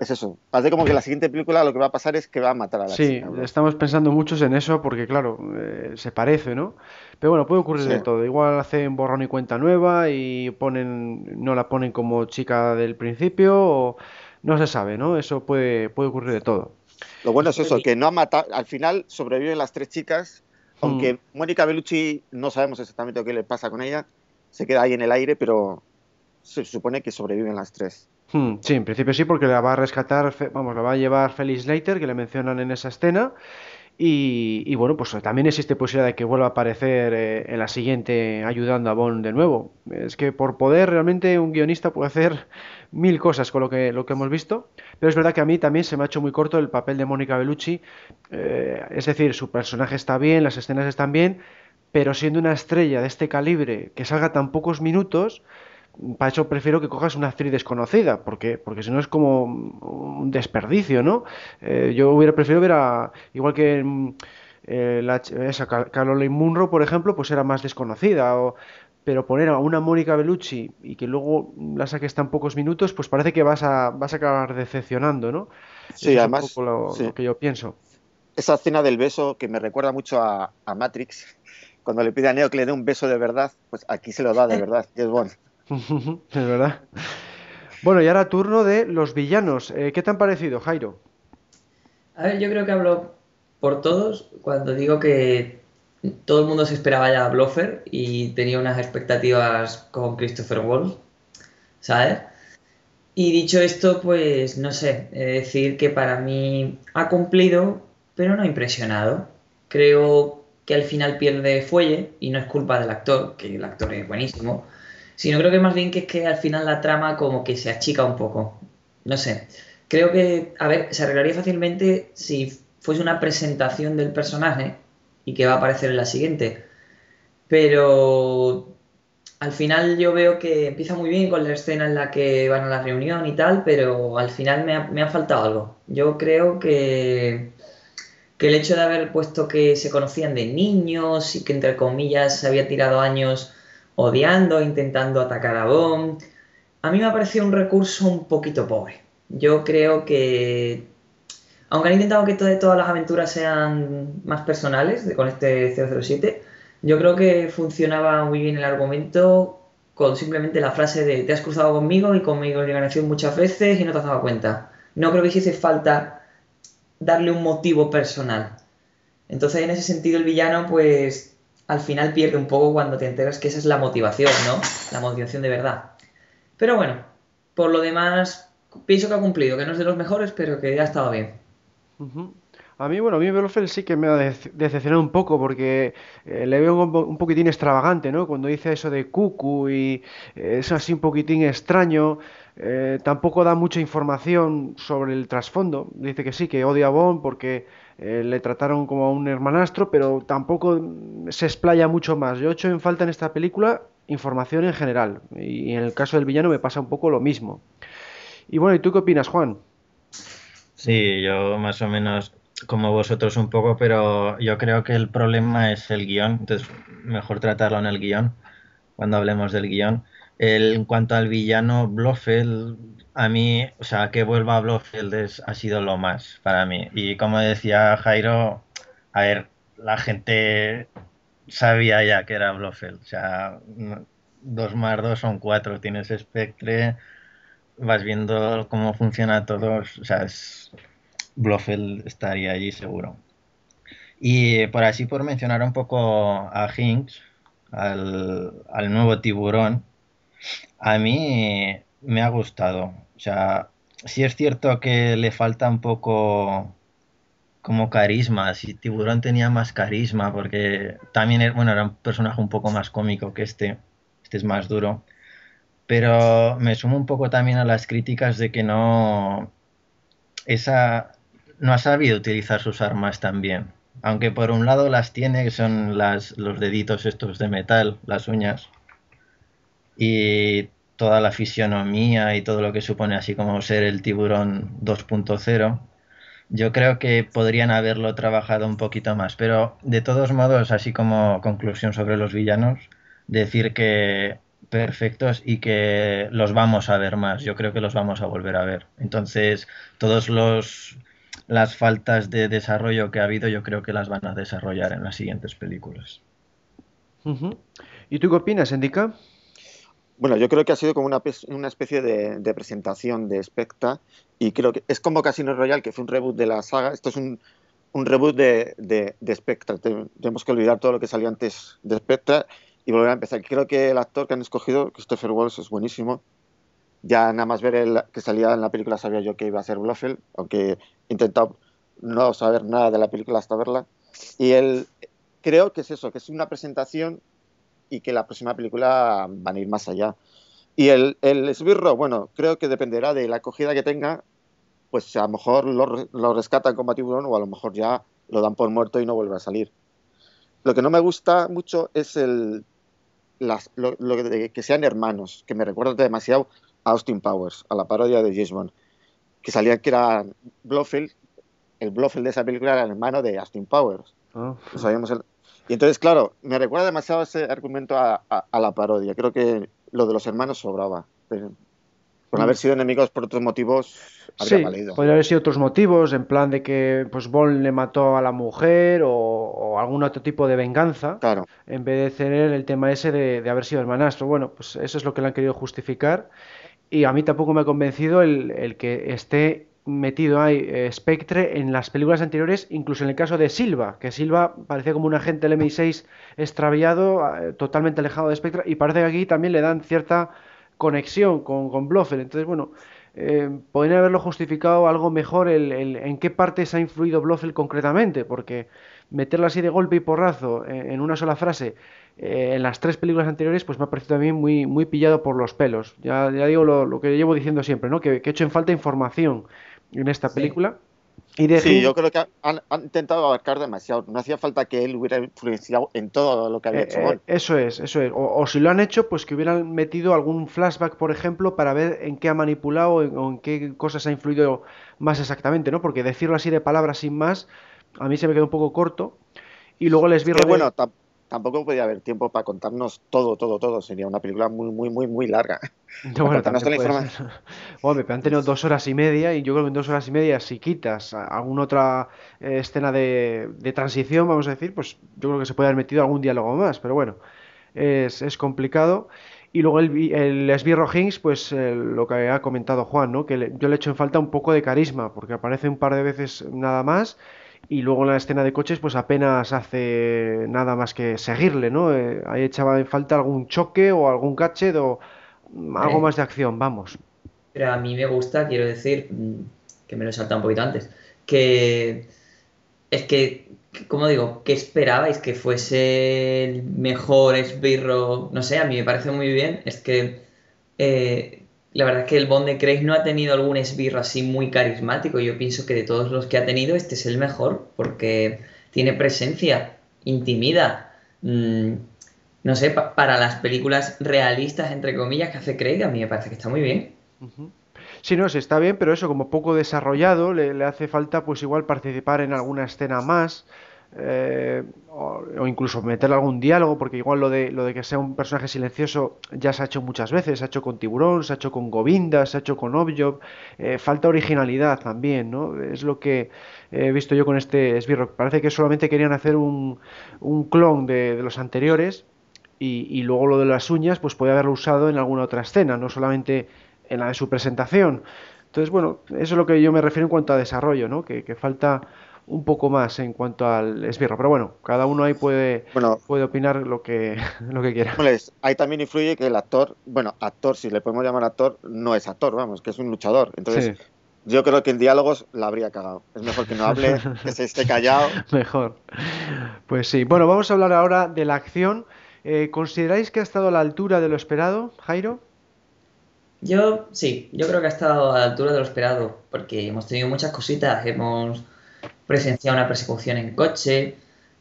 es eso. Parece como que la siguiente película lo que va a pasar es que va a matar a la sí, chica. Sí, estamos pensando muchos en eso porque, claro, eh, se parece, ¿no? Pero bueno, puede ocurrir Sí. de todo. Igual hacen borrón y cuenta nueva y ponen, no la ponen como chica del principio o no se sabe, ¿no? Eso puede, puede ocurrir de todo. Lo bueno es eso, que no ha matado, al final sobreviven las tres chicas, aunque Mónica Bellucci no sabemos exactamente qué le pasa con ella, se queda ahí en el aire, pero se supone que sobreviven las tres. Hmm, sí, en principio sí, porque la va a rescatar, vamos, la va a llevar Felix Leiter, que le mencionan en esa escena. Y, y bueno, pues también existe posibilidad de que vuelva a aparecer eh, en la siguiente ayudando a Bond de nuevo. Es que por poder realmente un guionista puede hacer [LAUGHS] mil cosas con lo que, lo que hemos visto. Pero es verdad que a mí también se me ha hecho muy corto el papel de Mónica Bellucci. Eh, es decir, su personaje está bien, las escenas están bien, pero siendo una estrella de este calibre que salga tan pocos minutos, para eso prefiero que cojas una actriz desconocida, porque, porque si no es como un desperdicio, ¿no? Eh, yo hubiera preferido ver a, igual que mm, eh, la esa Caroline Munro, por ejemplo, pues era más desconocida, o- pero poner a una Mónica Bellucci y que luego la saques tan pocos minutos, pues parece que vas a, vas a acabar decepcionando, ¿no? Sí, Eso es además, un poco lo, sí. lo que yo pienso. Esa escena del beso que me recuerda mucho a, a Matrix, cuando le pide a Neo que le dé un beso de verdad, pues aquí se lo da de [LAUGHS] verdad, y es bueno. [LAUGHS] Es verdad. Bueno, y ahora turno de los villanos. Eh, ¿qué te han parecido, Jairo? A ver, yo creo que hablo por todos cuando digo que todo el mundo se esperaba ya a Blofeld y tenía unas expectativas con Christopher Waltz, ¿sabes? Y dicho esto, pues no sé, he de decir que para mí ha cumplido, pero no ha impresionado. Creo que al final pierde fuelle y no es culpa del actor, que el actor es buenísimo, sino creo que más bien que es que al final la trama como que se achica un poco. No sé. Creo que, a ver, se arreglaría fácilmente si fuese una presentación del personaje y que va a aparecer en la siguiente. Pero al final yo veo que empieza muy bien con la escena en la que van a la reunión y tal, pero al final me ha, me ha faltado algo. Yo creo que, que el hecho de haber puesto que se conocían de niños y que entre comillas se había tirado años odiando, intentando atacar a Bond, a mí me ha parecido un recurso un poquito pobre. Yo creo que, aunque han intentado que to- todas las aventuras sean más personales con este 007, yo creo que funcionaba muy bien el argumento con simplemente la frase de te has cruzado conmigo y con mi organización muchas veces y no te has dado cuenta. No creo que hiciese falta darle un motivo personal. Entonces, en ese sentido, el villano, pues, al final pierde un poco cuando te enteras que esa es la motivación, ¿no? La motivación de verdad. Pero bueno, por lo demás, pienso que ha cumplido, que no es de los mejores, pero que ha estado bien. A mí, bueno, a mí Blofeld sí que me ha dece- decepcionado un poco porque eh, le veo un poquitín extravagante, ¿no? Cuando dice eso de cucu y eh, es así un poquitín extraño, eh, tampoco da mucha información sobre el trasfondo. Dice que sí, que odia a Bond porque eh, le trataron como a un hermanastro, pero tampoco se explaya mucho más. Yo he hecho en falta en esta película información en general y en el caso del villano me pasa un poco lo mismo. Y bueno, ¿y tú qué opinas, Juan? Sí, yo más o menos como vosotros un poco, pero yo creo que el problema es el guion, entonces mejor tratarlo en el guion cuando hablemos del guion. En cuanto al villano Blofeld, a mí, o sea, que vuelva a Blofeld es- ha sido lo más para mí. Y como decía Jairo, a ver, la gente sabía ya que era Blofeld, o sea, dos más dos son cuatro, tienes Spectre, vas viendo cómo funciona todo, o sea, es- Blofeld estaría allí seguro. Y por así, por mencionar un poco a Hinks, al nuevo tiburón, a mí me ha gustado. O sea, sí es cierto que le falta un poco como carisma, si Tiburón tenía más carisma, porque también bueno, era un personaje un poco más cómico que este, este es más duro, pero me sumo un poco también a las críticas de que no, esa, no ha sabido utilizar sus armas tan bien. Aunque por un lado las tiene, que son las, los deditos estos de metal, las uñas, y toda la fisionomía y todo lo que supone así como ser el tiburón 2.0 yo creo que podrían haberlo trabajado un poquito más, pero de todos modos, así como conclusión sobre los villanos, decir que perfectos y que los vamos a ver más. Yo creo que los vamos a volver a ver. Entonces, todos los las faltas de desarrollo que ha habido, yo creo que las van a desarrollar en las siguientes películas. ¿Y tú qué opinas, Indica? Bueno, yo creo que ha sido como una, una especie de, presentación de Spectra y creo que es como Casino Royale, que fue un reboot de la saga. Esto es un, un reboot de, de, Spectra. Tenemos que olvidar todo lo que salió antes de Spectra y volver a empezar. Creo que el actor que han escogido, Christopher Walsh, es buenísimo. Ya nada más ver el, que salía en la película sabía yo que iba a ser Blofeld, aunque he intentado no saber nada de la película hasta verla. Y él, creo que es eso, que es una presentación y que la próxima película van a ir más allá. Y el, el esbirro, bueno, creo que dependerá de la acogida que tenga, pues a lo mejor lo, lo rescatan como tiburón o a lo mejor ya lo dan por muerto y no vuelve a salir. Lo que no me gusta mucho es el, las, lo, de que sean hermanos, que me recuerda demasiado a Austin Powers, a la parodia de James Bond, que salía que era Blofeld, el Blofeld de esa película era el hermano de Austin Powers. Oh. sabíamos el, y entonces, claro, me recuerda demasiado ese argumento a, la parodia. Creo que lo de los hermanos sobraba. Por haber mm. sido enemigos por otros motivos, habría sí, Podría haber sido otros motivos, en plan de que pues Bond le mató a la mujer o, algún otro tipo de venganza. Claro. En vez de tener el tema ese de, haber sido hermanastro. Bueno, pues eso es lo que le han querido justificar. Y a mí tampoco me ha convencido el, el que esté metido ahí eh, Spectre en las películas anteriores, incluso en el caso de Silva, que Silva parecía como un agente del MI6 extraviado, eh, totalmente alejado de Spectre, y parece que aquí también le dan cierta conexión con, con Blofeld. Entonces, bueno, eh, podrían haberlo justificado algo mejor el, en qué partes ha influido Blofeld concretamente, porque meterlo así de golpe y porrazo en, una sola frase en las tres películas anteriores, pues me ha parecido mí muy, muy pillado por los pelos. Ya, ya digo lo, lo, que llevo diciendo siempre, ¿no? que, que he hecho en falta información en esta película. Y de sí, yo creo que han, intentado abarcar demasiado. No hacía falta que él hubiera influenciado en todo lo que había eh, hecho. Eh, eso es, eso es. O, si lo han hecho, pues que hubieran metido algún flashback, por ejemplo, para ver en qué ha manipulado o en, qué cosas ha influido más exactamente, ¿no? Porque decirlo así de palabras sin más, a mí se me quedó un poco corto. Y luego les vi... bueno, tampoco podía haber tiempo para contarnos todo, todo, todo. Sería una película muy, muy, muy, muy larga. [LAUGHS] bueno, Hombre, pero han tenido dos horas y media y yo creo que en dos horas y media, si quitas alguna otra eh, escena de, transición, vamos a decir, pues yo creo que se puede haber metido algún diálogo más, pero bueno, es, es complicado. Y luego el, el esbirro Hinks, pues eh, lo que ha comentado Juan, ¿no? que yo le echo en falta un poco de carisma, porque aparece un par de veces nada más y luego en la escena de coches pues apenas hace nada más que seguirle, ¿no? Eh, ahí echaba en falta algún choque o algún gadget o algo eh. más de acción, vamos. Pero a mí me gusta, quiero decir, mm, que me lo he saltado un poquito antes, que es que, como digo, ¿qué esperabais? ¿Que fuese el mejor esbirro? No sé, a mí me parece muy bien, es que eh, la verdad es que el Bond de Craig no ha tenido algún esbirro así muy carismático. Yo pienso que de todos los que ha tenido, este es el mejor, porque tiene presencia, intimida. Mm, no sé, para las películas realistas, entre comillas, que hace Craig, a mí me parece que está muy bien. Sí, no, sí, está bien, pero eso, como poco desarrollado, le, le hace falta, pues igual participar en alguna escena más. Eh, o, incluso meterle algún diálogo, porque igual lo de, lo de que sea un personaje silencioso ya se ha hecho muchas veces, se ha hecho con Tiburón, se ha hecho con Govinda, se ha hecho con Objob, eh, falta originalidad también, ¿no? Es lo que he visto yo con este Sbirro, parece que solamente querían hacer un, un clon de, los anteriores y, y, luego lo de las uñas pues podía haberlo usado en alguna otra escena, no solamente en la de su presentación. Entonces, bueno, eso es lo que yo me refiero en cuanto a desarrollo, ¿no? Que falta un poco más en cuanto al esbirro. Pero bueno, cada uno ahí puede, puede opinar lo que, [LAUGHS] lo que quiera. ahí también influye que el actor, bueno, actor, si le podemos llamar actor, no es actor, vamos, que es un luchador. Entonces, yo creo que en diálogos la habría cagado. Es mejor que no hable, [LAUGHS] que se esté callado. Mejor. Pues sí. Bueno, vamos a hablar ahora de la acción. Eh, ¿Consideráis que ha estado a la altura de lo esperado, Jairo? Yo sí, yo creo que ha estado a la altura de lo esperado, porque hemos tenido muchas cositas. Hemos presenciado una persecución en coche,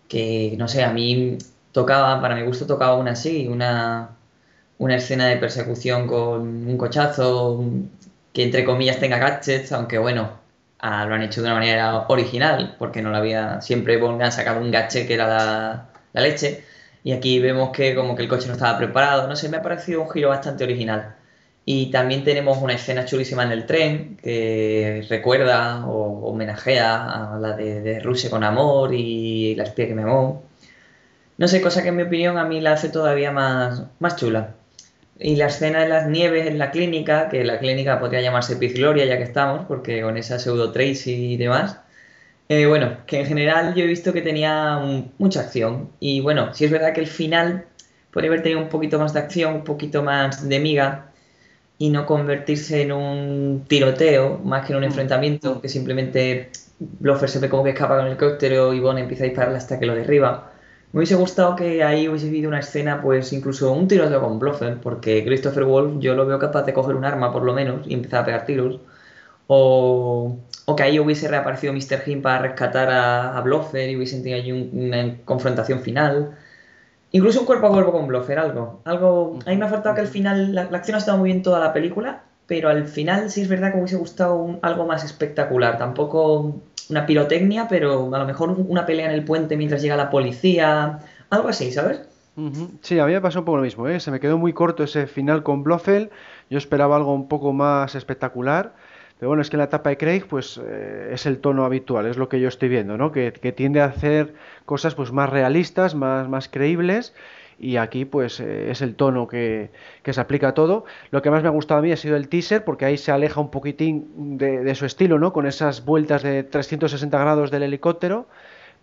que no sé, a mí tocaba, para mi gusto tocaba una así, una, una escena de persecución con un cochazo, que entre comillas tenga gadgets, aunque bueno, ah, lo han hecho de una manera original, porque no lo había, siempre han sacado un gadget que era la, la leche, y aquí vemos que como que el coche no estaba preparado, no sé, me ha parecido un giro bastante original. Y también tenemos una escena chulísima en el tren que recuerda o homenajea a la de, Rusia con amor y la espía que me amó. No sé, cosa que en mi opinión a mí la hace todavía más, más chula. Y la escena de las nieves en la clínica, que la clínica podría llamarse Piz Gloria ya que estamos, porque con esa pseudo Tracy y demás. Eh, bueno, que en general yo he visto que tenía mucha acción. Y bueno, si es verdad que el final podría haber tenido un poquito más de acción, un poquito más de miga, y no convertirse en un tiroteo más que en un mm. enfrentamiento que simplemente Bloffer se ve como que escapa con el helicóptero y Bond empieza a dispararle hasta que lo derriba. Me hubiese gustado que ahí hubiese habido una escena, pues incluso un tiroteo con Bloffer, porque Christopher Wolf yo lo veo capaz de coger un arma por lo menos y empezar a pegar tiros. O, o que ahí hubiese reaparecido Mr. Him para rescatar a, a Bloffer y hubiesen tenido ahí una confrontación final. Incluso un cuerpo a cuerpo con Bloffer, algo. algo a mí me ha faltado que al final, la, acción ha estado muy bien toda la película, pero al final sí es verdad que me hubiese gustado algo más espectacular. Tampoco una pirotecnia, pero a lo mejor una pelea en el puente mientras llega la policía, algo así, ¿sabes? Sí, a mí me pasó un poco lo mismo, ¿eh? se me quedó muy corto ese final con Blofeld, yo esperaba algo un poco más espectacular pero bueno, es que la etapa de Craig, pues eh, es el tono habitual, es lo que yo estoy viendo, ¿no? Que, tiende a hacer cosas pues más realistas, más, más creíbles. Y aquí, pues, eh, es el tono que, se aplica a todo. Lo que más me ha gustado a mí ha sido el teaser, porque ahí se aleja un poquitín de, su estilo, ¿no? Con esas vueltas de 360 grados del helicóptero.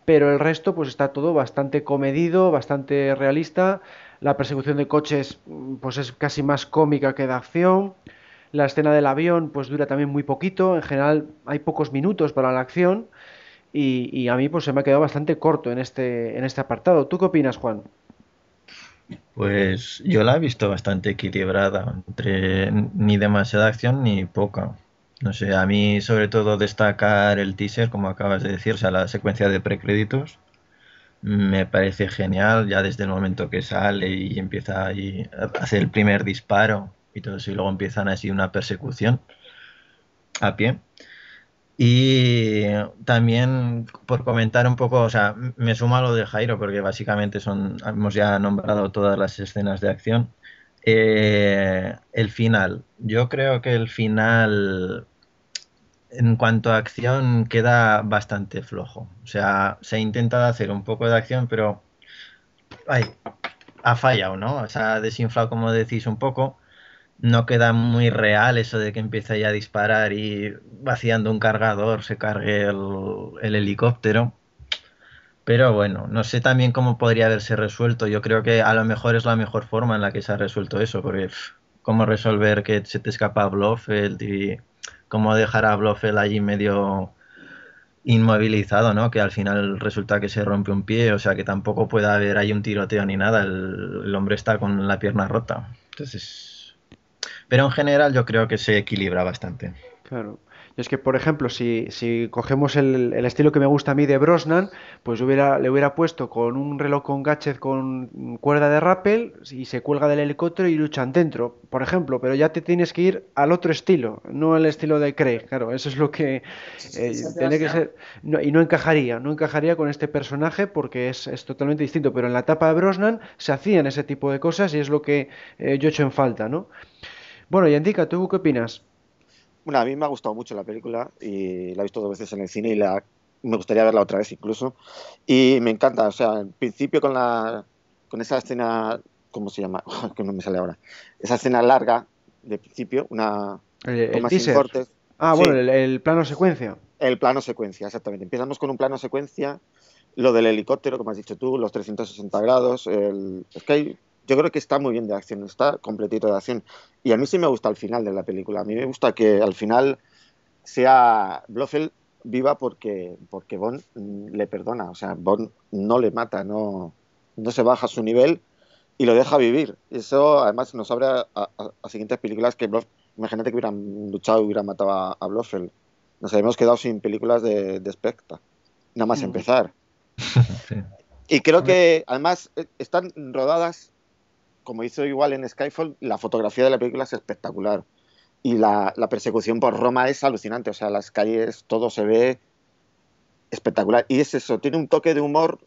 Pero el resto, pues, está todo bastante comedido, bastante realista. La persecución de coches, pues, es casi más cómica que de acción. La escena del avión pues dura también muy poquito, en general hay pocos minutos para la acción y, a mí pues se me ha quedado bastante corto en este, en este apartado. ¿Tú qué opinas, Juan? Pues yo la he visto bastante equilibrada, entre ni demasiada acción ni poca. No sé, a mí sobre todo destacar el teaser, como acabas de decir, o sea, la secuencia de precréditos, me parece genial ya desde el momento que sale y empieza a hacer el primer disparo y todo eso, y luego empiezan así una persecución a pie. Y también por comentar un poco, o sea, me sumo a lo de Jairo, porque básicamente son, hemos ya nombrado todas las escenas de acción. Eh, el final, yo creo que el final, en cuanto a acción, queda bastante flojo. O sea, se ha intentado hacer un poco de acción, pero ay, ha fallado, ¿no? O sea, ha desinflado, como decís, un poco no queda muy real eso de que empieza ya a disparar y vaciando un cargador se cargue el, helicóptero. Pero bueno, no sé también cómo podría haberse resuelto. Yo creo que a lo mejor es la mejor forma en la que se ha resuelto eso, porque cómo resolver que se te escapa Blofeld y cómo dejar a Blofeld allí medio inmovilizado, ¿no? Que al final resulta que se rompe un pie, o sea que tampoco puede haber ahí un tiroteo ni nada, el, el hombre está con la pierna rota. Entonces, pero en general yo creo que se equilibra bastante. Claro. Y es que, por ejemplo, si, si cogemos el, estilo que me gusta a mí de Brosnan, pues hubiera, le hubiera puesto con un reloj con gadget con cuerda de rappel y se cuelga del helicóptero y luchan dentro, por ejemplo, pero ya te tienes que ir al otro estilo, no al estilo de Craig, claro, eso es lo que eh, tiene que ser, y no encajaría, no encajaría con este personaje porque es, es, totalmente distinto, pero en la etapa de Brosnan se hacían ese tipo de cosas y es lo que eh, yo he hecho en falta, ¿no? Bueno, y Indica, ¿tú qué opinas? Bueno, a mí me ha gustado mucho la película y la he visto dos veces en el cine y la, me gustaría verla otra vez incluso. Y me encanta, o sea, en principio con, la, con esa escena, ¿cómo se llama? [LAUGHS] que no me sale ahora. Esa escena larga de principio, una... El, cortes. Ah, bueno, el, plano secuencia. El plano secuencia, exactamente. Empezamos con un plano secuencia, lo del helicóptero, como has dicho tú, los 360 grados. El... Es que hay yo creo que está muy bien de acción, está completito de acción. Y a mí sí me gusta el final de la película. A mí me gusta que al final sea Blofeld viva porque, porque Bond le perdona. O sea, Bond no le mata, no, no se baja a su nivel y lo deja vivir. Eso además nos abre a, siguientes películas que imagínate que hubieran luchado y hubieran matado a, Blofeld. Nos habíamos quedado sin películas de, de Spectre, nada más mm. empezar. [LAUGHS] Y creo que además eh, están rodadas, como hizo igual en Skyfall, la fotografía de la película es espectacular. Y la, persecución por Roma es alucinante, o sea, las calles, todo se ve espectacular. Y es eso, tiene un toque de humor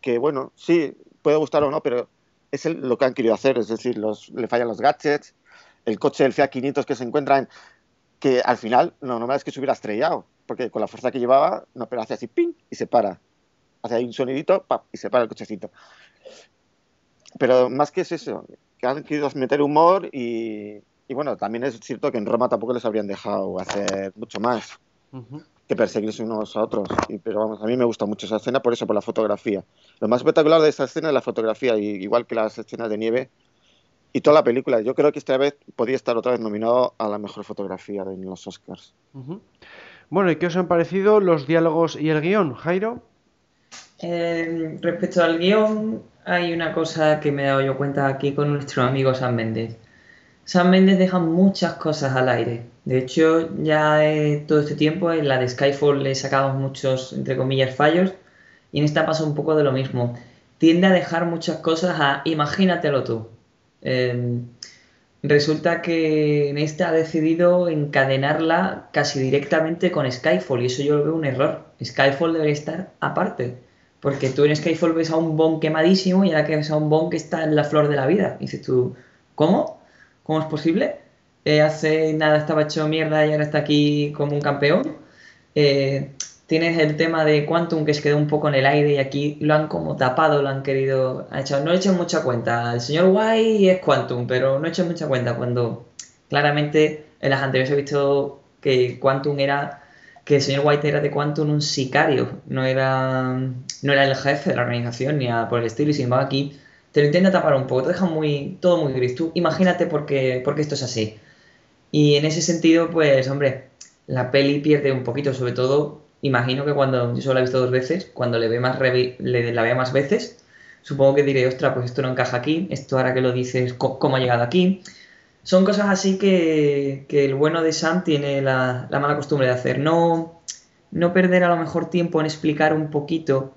que, bueno, sí, puede gustar o no, pero es lo que han querido hacer, es decir, los, le fallan los gadgets, el coche del Fiat 500 que se encuentra en, que al final lo normal es que se hubiera estrellado, porque con la fuerza que llevaba, no, pero hace así, ping, y se para. Hace ahí un sonidito, ¡pap! y se para el cochecito. Pero más que es eso, que han querido meter humor y, y bueno, también es cierto que en Roma tampoco les habrían dejado hacer mucho más que perseguirse unos a otros. Y, pero vamos, a mí me gusta mucho esa escena por eso, por la fotografía. Lo más espectacular de esa escena es la fotografía, y, igual que las escenas de nieve y toda la película. Yo creo que esta vez podría estar otra vez nominado a la mejor fotografía de los Oscars. Bueno, ¿y qué os han parecido los diálogos y el guion, Jairo? Eh, respecto al guion, hay una cosa que me he dado yo cuenta aquí con nuestro amigo Sam Méndez. Sam Mendes deja muchas cosas al aire. De hecho, ya todo este tiempo en la de Skyfall le sacamos muchos, entre comillas, fallos. Y en esta pasa un poco de lo mismo. Tiende a dejar muchas cosas a imagínatelo tú. Em, resulta que en esta ha decidido encadenarla casi directamente con Skyfall. Y eso yo lo veo un error. Skyfall debería estar aparte. Porque tú en Skyfall ves a un Bond quemadísimo y ahora que ves a un Bond que está en la flor de la vida. Y dices tú, ¿cómo? ¿Cómo es posible? Eh, hace nada estaba hecho mierda y ahora está aquí como un campeón. Eh, tienes el tema de Quantum que se quedó un poco en el aire y aquí lo han como tapado, lo han querido. hecho, no he hecho mucha cuenta. El señor White es Quantum, pero no he hecho mucha cuenta cuando claramente en las anteriores he visto que Quantum era. Que el señor White era de Quantum un sicario, no era, no era el jefe de la organización ni por el estilo, y sin embargo aquí te lo intenta tapar un poco, te deja muy, todo muy gris. Tú imagínate por qué, esto es así. Y en ese sentido, pues, hombre, la peli pierde un poquito, sobre todo, imagino que cuando, yo solo la he visto dos veces, cuando le ve más le, la vea más veces, supongo que diré, ostra, pues esto no encaja aquí, esto ahora que lo dices, ¿cómo ha llegado aquí? Son cosas así que, el bueno de Sam tiene la, la, mala costumbre de hacer. No, no perder a lo mejor tiempo en explicar un poquito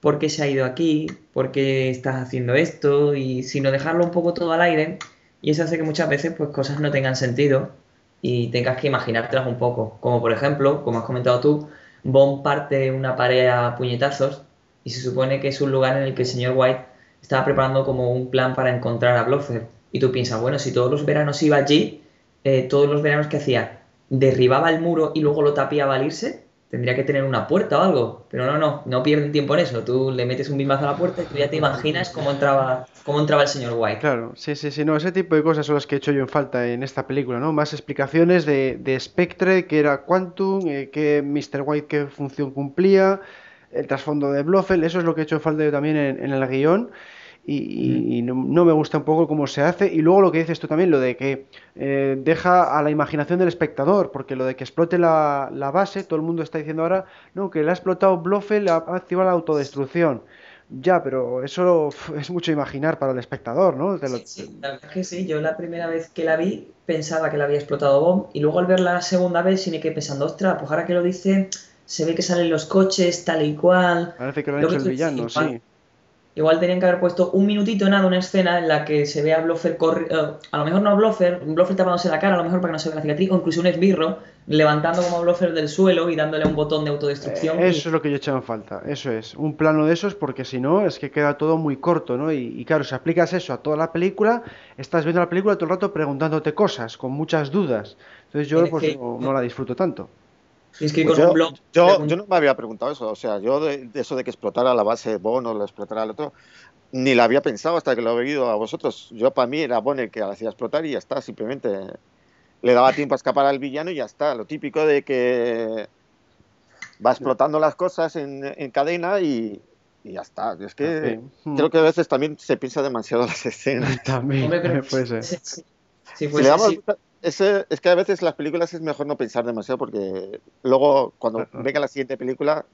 por qué se ha ido aquí, por qué estás haciendo esto, y sino dejarlo un poco todo al aire, y eso hace que muchas veces pues cosas no tengan sentido y tengas que imaginártelas un poco. Como por ejemplo, como has comentado tú, Bond parte una pared a puñetazos y se supone que es un lugar en el que el señor White estaba preparando como un plan para encontrar a Blofeld. Y tú piensas, bueno, si todos los veranos iba allí, eh, todos los veranos que hacía, derribaba el muro y luego lo tapiaba al irse, tendría que tener una puerta o algo. Pero no, no, no pierden tiempo en eso. Tú le metes un bimazo a la puerta y tú ya te imaginas cómo entraba, cómo entraba el señor White. Claro, sí, sí, sí, no, ese tipo de cosas son las que he hecho yo en falta en esta película, ¿no? Más explicaciones de, de Spectre, que era Quantum, eh, que Mr. White qué función cumplía, el trasfondo de Blofeld, eso es lo que he hecho en falta yo también en, en el guion y, no, me gusta un poco cómo se hace. Y luego lo que dices tú también, lo de que eh, deja a la imaginación del espectador, porque lo de que explote la, base, todo el mundo está diciendo ahora, no, que le ha explotado Blofeld, ha activado la autodestrucción. Ya, pero eso es mucho imaginar para el espectador, ¿no? Sí, la verdad que sí. Yo la primera vez que la vi pensaba que la había explotado Bomb y luego al verla la segunda vez sí me quedé pensando, ostras, pues ahora que lo dice, se ve que salen los coches tal y cual. Parece que lo ha hecho el villano, sí. Igual tenían que haber puesto un minutito nada, una escena en la que se vea a Blofeld corriendo, eh, a lo mejor no a Blofeld, Blofeld tapándose la cara, a lo mejor para que no se vea la cicatriz, o incluso un esbirro levantando como a Blofeld del suelo y dándole un botón de autodestrucción. Eh, eso es lo que yo he echado en falta, eso es. Un plano de esos, porque si no, es que queda todo muy corto, ¿no? Y, claro, si aplicas eso a toda la película, estás viendo la película todo el rato preguntándote cosas, con muchas dudas. Entonces yo pues, no la disfruto tanto. Pues yo, yo, no me había preguntado eso, o sea, yo de, eso de que explotara la base de Bono, lo explotara el otro, ni la había pensado hasta que lo he oído a vosotros. Yo para mí era Bono el que hacía explotar y ya está, simplemente le daba tiempo a escapar al villano y ya está. Lo típico de que va explotando las cosas en, cadena y, ya está. Es que creo que a veces también se piensa demasiado las escenas. [LAUGHS] También, [LAUGHS] puede ser. si, le es que a veces las películas es mejor no pensar demasiado porque luego cuando venga la siguiente película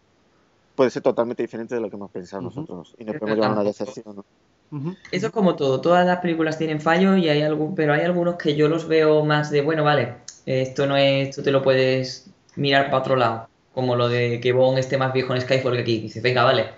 puede ser totalmente diferente de lo que hemos pensado nosotros y nos podemos llevar una decepción. Eso es como todo, todas las películas tienen fallos y hay algún, pero hay algunos que yo los veo más de, bueno, vale, esto no es, tú te lo puedes mirar para otro lado, como lo de que Bond esté más viejo en Skyfall que aquí, dices, venga, vale,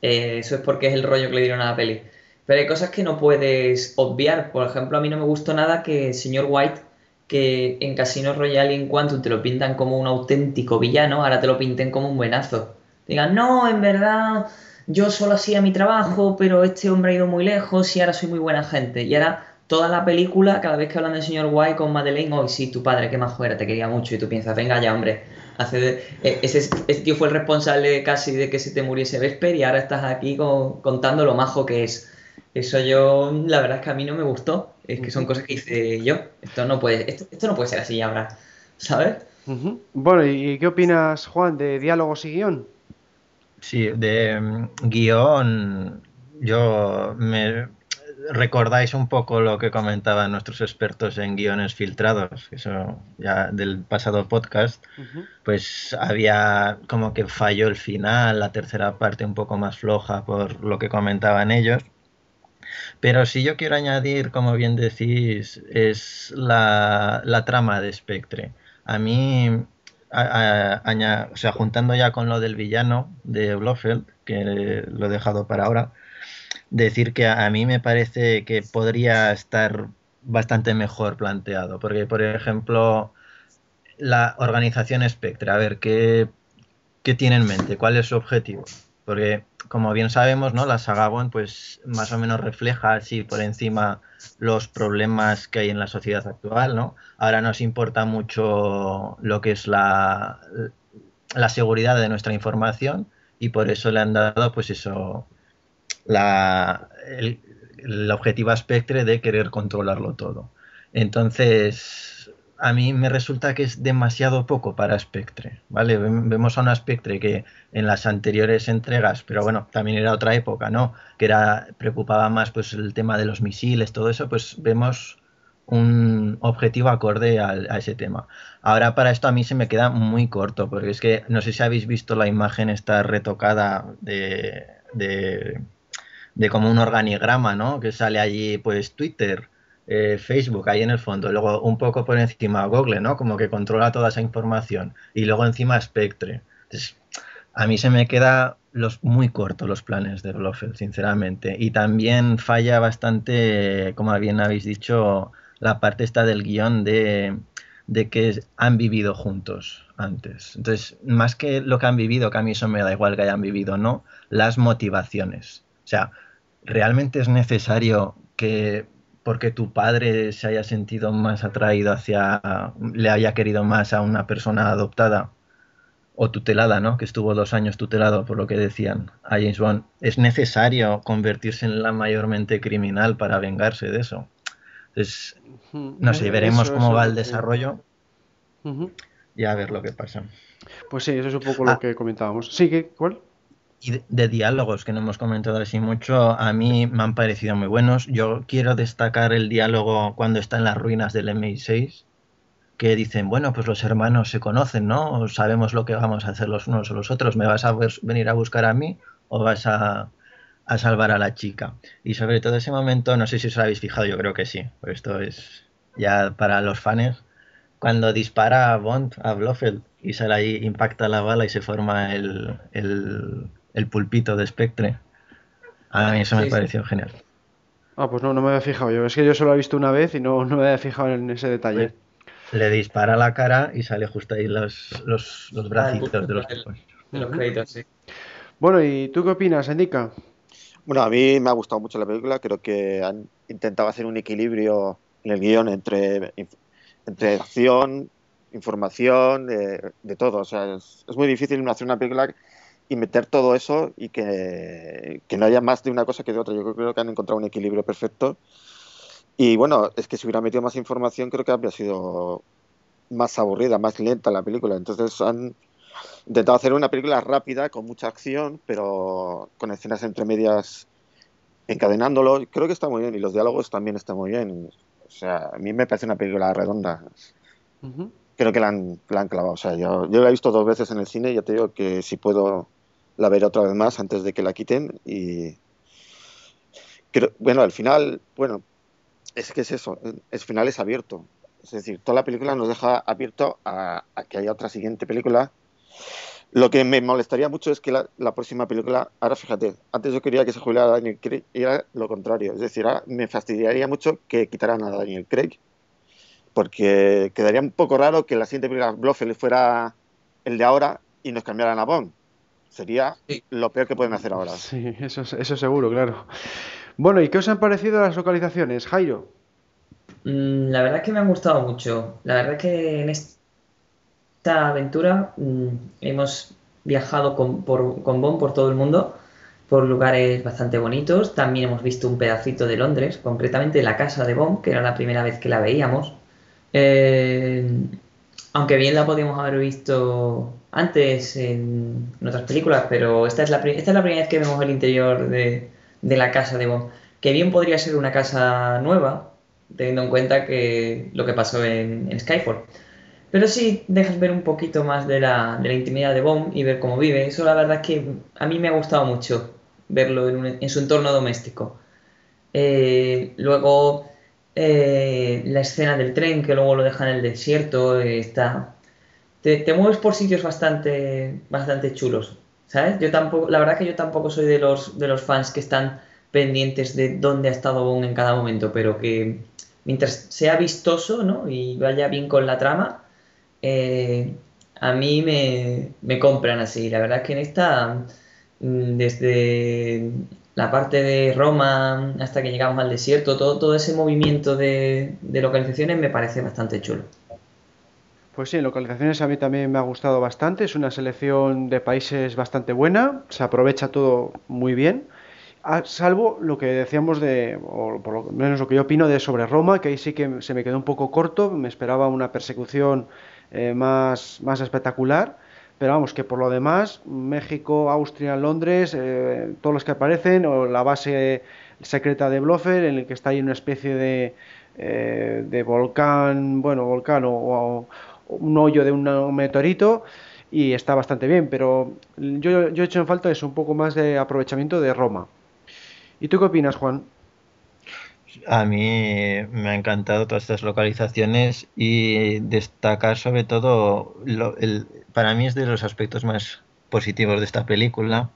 eh, eso es porque es el rollo que le dieron a la peli. Pero hay cosas que no puedes obviar, por ejemplo, a mí no me gustó nada que el señor White que en Casino Royale en cuanto te lo pintan como un auténtico villano, ahora te lo pinten como un buenazo. Digan, no, en verdad, yo solo hacía mi trabajo, pero este hombre ha ido muy lejos y ahora soy muy buena gente. Y ahora toda la película, cada vez que hablan del señor White con Madeleine, hoy sí, tu padre, qué más era, te quería mucho. Y tú piensas, venga ya, hombre, hace e, ese, tío fue el responsable casi de que se te muriese Vesper y ahora estás aquí contando lo majo que es. Eso yo, la verdad es que a mí no me gustó. Es que son cosas que hice yo. Esto no puede, esto, no puede ser así ahora, ¿sabes? Bueno, ¿y qué opinas, Juan, de diálogos y guion? Sí, de mm, guion, yo me recordáis un poco lo que comentaban nuestros expertos en guiones filtrados, eso ya del pasado podcast, pues había como que falló el final, la tercera parte un poco más floja por lo que comentaban ellos. Pero si yo quiero añadir, como bien decís, es la, trama de Spectre. A mí, o sea, juntando ya con lo del villano de Blofeld, que lo he dejado para ahora, decir que a, mí me parece que podría estar bastante mejor planteado. Porque, por ejemplo, la organización Spectre, a ver, ¿qué, qué tiene en mente? ¿Cuál es su objetivo? Porque como bien sabemos, ¿no? La saga Bond, pues más o menos refleja así por encima los problemas que hay en la sociedad actual, ¿no? Ahora nos importa mucho lo que es la, la seguridad de nuestra información y por eso le han dado, pues eso, la, el, el objetivo Spectre de querer controlarlo todo. Entonces, a mí me resulta que es demasiado poco para Spectre, ¿vale? Vemos a una Spectre que en las anteriores entregas, pero bueno, también era otra época, ¿no? Que era preocupaba más pues el tema de los misiles, todo eso, pues vemos un objetivo acorde a, ese tema. Ahora para esto a mí se me queda muy corto, porque es que no sé si habéis visto la imagen esta retocada de, de, de como un organigrama, ¿no? Que sale allí pues Twitter, eh, Facebook ahí en el fondo, luego un poco por encima Google, ¿no? Como que controla toda esa información, y luego encima Spectre. Entonces, a mí se me queda los muy cortos los planes de Blofeld, sinceramente. Y también falla bastante, como bien habéis dicho, la parte esta del guion de, de que han vivido juntos antes. Entonces, más que lo que han vivido, que a mí eso me da igual que hayan vivido no, las motivaciones. O sea, ¿realmente es necesario que porque tu padre se haya sentido más atraído hacia, le haya querido más a una persona adoptada o tutelada, ¿no? Que estuvo dos años tutelado, por lo que decían a James Bond. ¿Es necesario convertirse en la mayormente criminal para vengarse de eso? Entonces, no sé, veremos cómo va el desarrollo y a ver lo que pasa. Pues sí, eso es un poco lo ah. que comentábamos. Sí, ¿cuál? Y de, diálogos que no hemos comentado así mucho, a mí me han parecido muy buenos. Yo quiero destacar el diálogo cuando está en las ruinas del MI6, que dicen, bueno, pues los hermanos se conocen, ¿no? Sabemos lo que vamos a hacer los unos o los otros. ¿Me vas a venir a buscar a mí o vas a, a salvar a la chica? Y sobre todo ese momento, no sé si os habéis fijado, yo creo que sí, esto es ya para los fans, cuando dispara a Bond, a Blofeld, y sale ahí, impacta la bala y se forma el el pulpito de Spectre. A mí eso me pareció genial. Ah, pues no, no me había fijado yo. Es que yo solo he visto una vez y no, no me había fijado en ese detalle. Le dispara la cara y sale justo ahí los, los, los bracitos de los, de los créditos, sí. Bueno, ¿y tú qué opinas, Indica? Bueno, a mí me ha gustado mucho la película. Creo que han intentado hacer un equilibrio en el guion entre, entre acción, información, de, de todo. O sea, es, es, muy difícil hacer una película y meter todo eso y que, no haya más de una cosa que de otra. Yo creo que han encontrado un equilibrio perfecto. Y bueno, es que si hubiera metido más información, creo que habría sido más aburrida, más lenta la película. Entonces han intentado hacer una película rápida, con mucha acción, pero con escenas entre medias encadenándolo. Creo que está muy bien y los diálogos también están muy bien. sea, a mí me parece una película redonda. Creo que la han, clavado. O sea, yo, yo la he visto dos veces en el cine y ya te digo que si puedo la veré otra vez más antes de que la quiten y bueno, al final, bueno, es que es eso, el final es abierto. Es decir, toda la película nos deja abierto a, que haya otra siguiente película. Lo que me molestaría mucho es que la, próxima película, ahora fíjate, antes yo quería que se jubilara Daniel Craig y era lo contrario. Es decir, ahora me fastidiaría mucho que quitaran a Daniel Craig, porque quedaría un poco raro que la siguiente película Blofeld fuera el de ahora y nos cambiaran a Bond. Sería lo peor que pueden hacer ahora. Sí, eso, eso seguro, claro. Bueno, ¿y qué os han parecido las localizaciones, Jairo? Mm, la verdad es que me han gustado mucho. La verdad es que en esta aventura mm, hemos viajado con, por, con Bon por todo el mundo, por lugares bastante bonitos. También hemos visto un pedacito de Londres, concretamente la casa de Bon, que era la primera vez que la veíamos. Eh, aunque bien la podíamos haber visto antes en, otras películas, pero esta es, la, primera vez que vemos el interior de, la casa de Bond, que bien podría ser una casa nueva, teniendo en cuenta lo que pasó en, Skyfall. Pero sí dejas ver un poquito más de la, intimidad de Bond y ver cómo vive. Eso la verdad es que a mí me ha gustado mucho verlo en, su entorno doméstico. Eh, luego eh, la escena del tren que luego lo deja en el desierto eh, está te, mueves por sitios bastante bastante chulos ¿Sabes? Yo tampoco, la verdad que yo tampoco soy de los, de los fans que están pendientes de dónde ha estado Bond en cada momento, pero que mientras sea vistoso ¿no? y vaya bien con la trama, eh, a mí me, me, compran así. La verdad es que en esta, mm, desde la parte de Roma hasta que llegamos al desierto, todo, todo ese movimiento de localizaciones me parece bastante chulo. Pues sí, en localizaciones a mí también me ha gustado bastante. Es una selección de países bastante buena, se aprovecha todo muy bien. salvo lo que decíamos de, o por lo menos lo que yo opino de sobre Roma, que ahí sí que se me quedó un poco corto, me esperaba una persecución eh, más, más espectacular. Pero vamos, que por lo demás, México, Austria, Londres, eh, todos los que aparecen, o la base secreta de Blofeld, en el que está ahí una especie de, eh, de volcán, bueno, volcán o, un hoyo de un meteorito y está bastante bien, pero yo, yo he hecho en falta eso, un poco más de aprovechamiento de Roma. ¿Y tú qué opinas, Juan? A mí me ha encantado todas estas localizaciones y destacar sobre todo, el, para mí es de los aspectos más positivos de esta película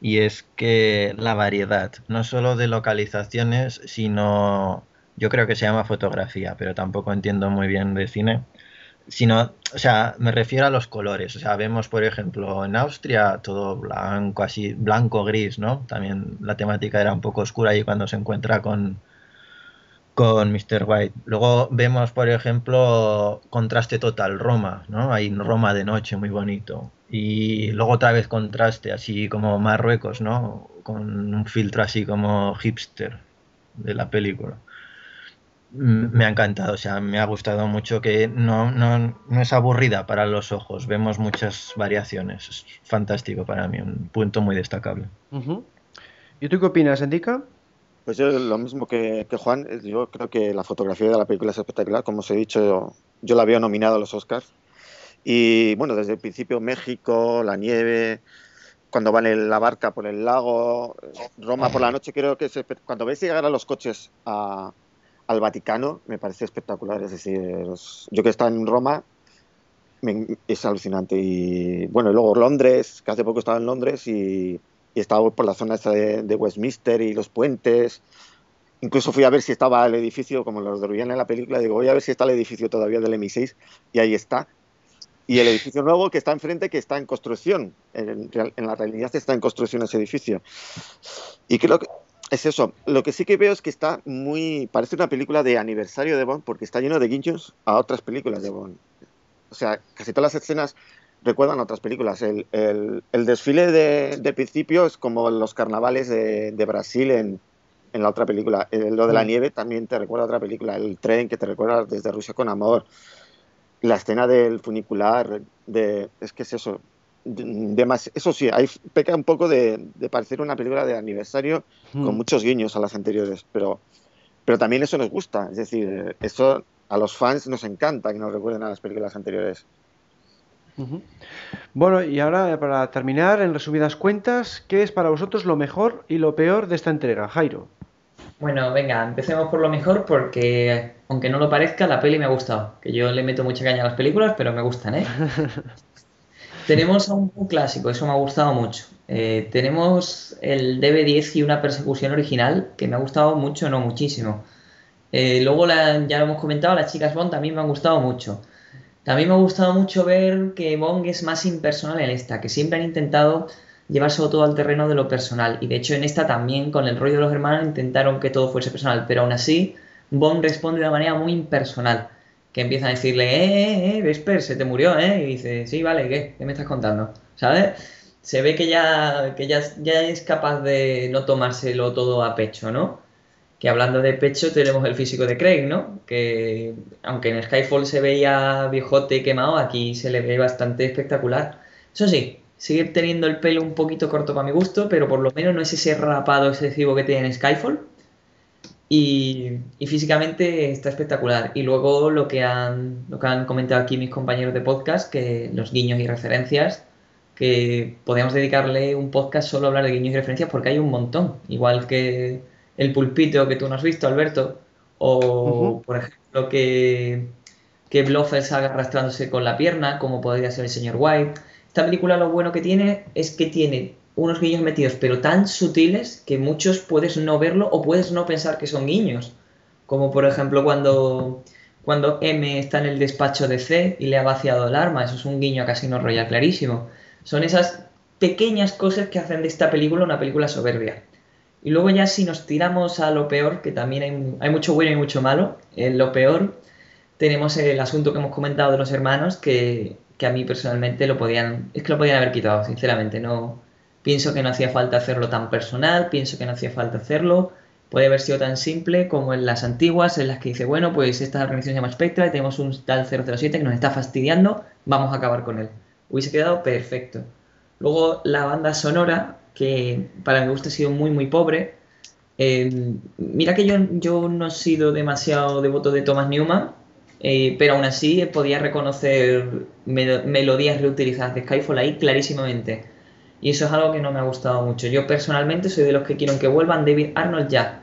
y es que la variedad, no solo de localizaciones, sino yo creo que se llama fotografía, pero tampoco entiendo muy bien de cine sino, o sea, me refiero a los colores. O sea, vemos, por ejemplo, en Austria todo blanco, así, blanco-gris, ¿no? También la temática era un poco oscura ahí cuando se encuentra con, con Mr. White. Luego vemos, por ejemplo, contraste total, Roma, ¿no? Hay Roma de noche, muy bonito. Y luego otra vez contraste, así como Marruecos, ¿no? Con un filtro así como hipster de la película me ha encantado, o sea, me ha gustado mucho que no, no, no, es aburrida para los ojos, vemos muchas variaciones, es fantástico para mí, un punto muy destacable. ¿Y tú qué opinas, Endica? Pues yo lo mismo que, Juan, yo creo que la fotografía de la película es espectacular, como os he dicho, yo, la había nominado a los Oscars, y bueno, desde el principio México, la nieve, cuando van en la barca por el lago, Roma por la noche, creo que cuando ves llegar a los coches a al Vaticano me parece espectacular. Es decir, yo que estaba en Roma es alucinante. Y bueno, luego Londres, que hace poco estaba en Londres y, estaba por la zona de, Westminster y los puentes. Incluso fui a ver si estaba el edificio, como los destruían en la película, digo, voy a ver si está el edificio todavía del M6 y ahí está. Y el edificio nuevo que está enfrente, que está en construcción. En la realidad está en construcción ese edificio. Y creo que es eso. Lo que sí que veo es que está muy. Parece una película de aniversario de Bond porque está lleno de guiños a otras películas de Bond. O sea, casi todas las escenas recuerdan a otras películas. El, desfile de, principio es como los carnavales de, Brasil en, la otra película. lo de la mm. nieve también te recuerda a otra película. El tren que te recuerda desde Rusia con amor. La escena del funicular. De, es que es eso eso sí, hay, peca un poco de, parecer una película de aniversario con hmm. muchos guiños a las anteriores, pero Pero también eso nos gusta, es decir, eso a los fans nos encanta que nos recuerden a las películas anteriores. Bueno, y ahora para terminar, en resumidas cuentas, ¿qué es para vosotros lo mejor y lo peor de esta entrega, Jairo? Bueno, venga, empecemos por lo mejor porque, aunque no lo parezca, la peli me ha gustado. Que yo le meto mucha caña a las películas, pero me gustan, ¿eh? [LAUGHS] tenemos a un, clásico, eso me ha gustado mucho. Eh, tenemos el DB10 y una persecución original que me ha gustado mucho, no muchísimo. Eh, luego, ya lo hemos comentado, las chicas Bond también me han gustado mucho. También me ha gustado mucho ver que Bond es más impersonal en esta, que siempre han intentado llevarse todo al terreno de lo personal. Y de hecho en esta también, con el rollo de los hermanos, intentaron que todo fuese personal. Pero aún así, Bond responde de una manera muy impersonal. Que empieza a decirle, eh, eh, eh, Vesper, se te murió, ¿eh? Y dice, sí, vale, ¿qué? ¿Qué me estás contando? ¿Sabes? Se ve que ya, que ya, ya es capaz de no tomárselo todo a pecho, ¿no? que hablando de pecho tenemos el físico de Craig, ¿no? Que aunque en Skyfall se veía viejote y quemado, aquí se le ve bastante espectacular. Eso sí, sigue teniendo el pelo un poquito corto para mi gusto, pero por lo menos no es ese rapado excesivo que tiene en Skyfall. Y, físicamente está espectacular. Y luego lo que, han, lo que han comentado aquí mis compañeros de podcast, que los guiños y referencias, que podríamos dedicarle un podcast solo a hablar de guiños y referencias porque hay un montón. Igual que el pulpito que tú no has visto, Alberto, o por ejemplo que, que Blofeld salga arrastrándose con la pierna, como podría ser el señor White. Esta película lo bueno que tiene es que tiene unos guiños metidos, pero tan sutiles que muchos puedes no verlo o puedes no pensar que son guiños. Como por ejemplo cuando, cuando M está en el despacho de C y le ha vaciado el arma, eso es un guiño a Casino Royale clarísimo. Son esas pequeñas cosas que hacen de esta película una película soberbia. Y luego ya si nos tiramos a lo peor, que también hay, mucho bueno y mucho malo, en lo peor tenemos el asunto que hemos comentado de los hermanos, que, a mí personalmente lo podían, es que lo podían haber quitado, sinceramente, no pienso que no hacía falta hacerlo tan personal, pienso que no hacía falta hacerlo, puede haber sido tan simple como en las antiguas, en las que dice, bueno, pues esta organización se llama Spectra y tenemos un tal 007 que nos está fastidiando, vamos a acabar con él. Hubiese quedado perfecto. Luego la banda sonora, que para mi gusto ha sido muy, muy pobre. Eh, mira que yo, yo no he sido demasiado devoto de Thomas Newman, eh, pero aún así podía reconocer melodías reutilizadas de Skyfall ahí clarísimamente. Y eso es algo que no me ha gustado mucho. Yo personalmente soy de los que quieren que vuelvan David Arnold ya.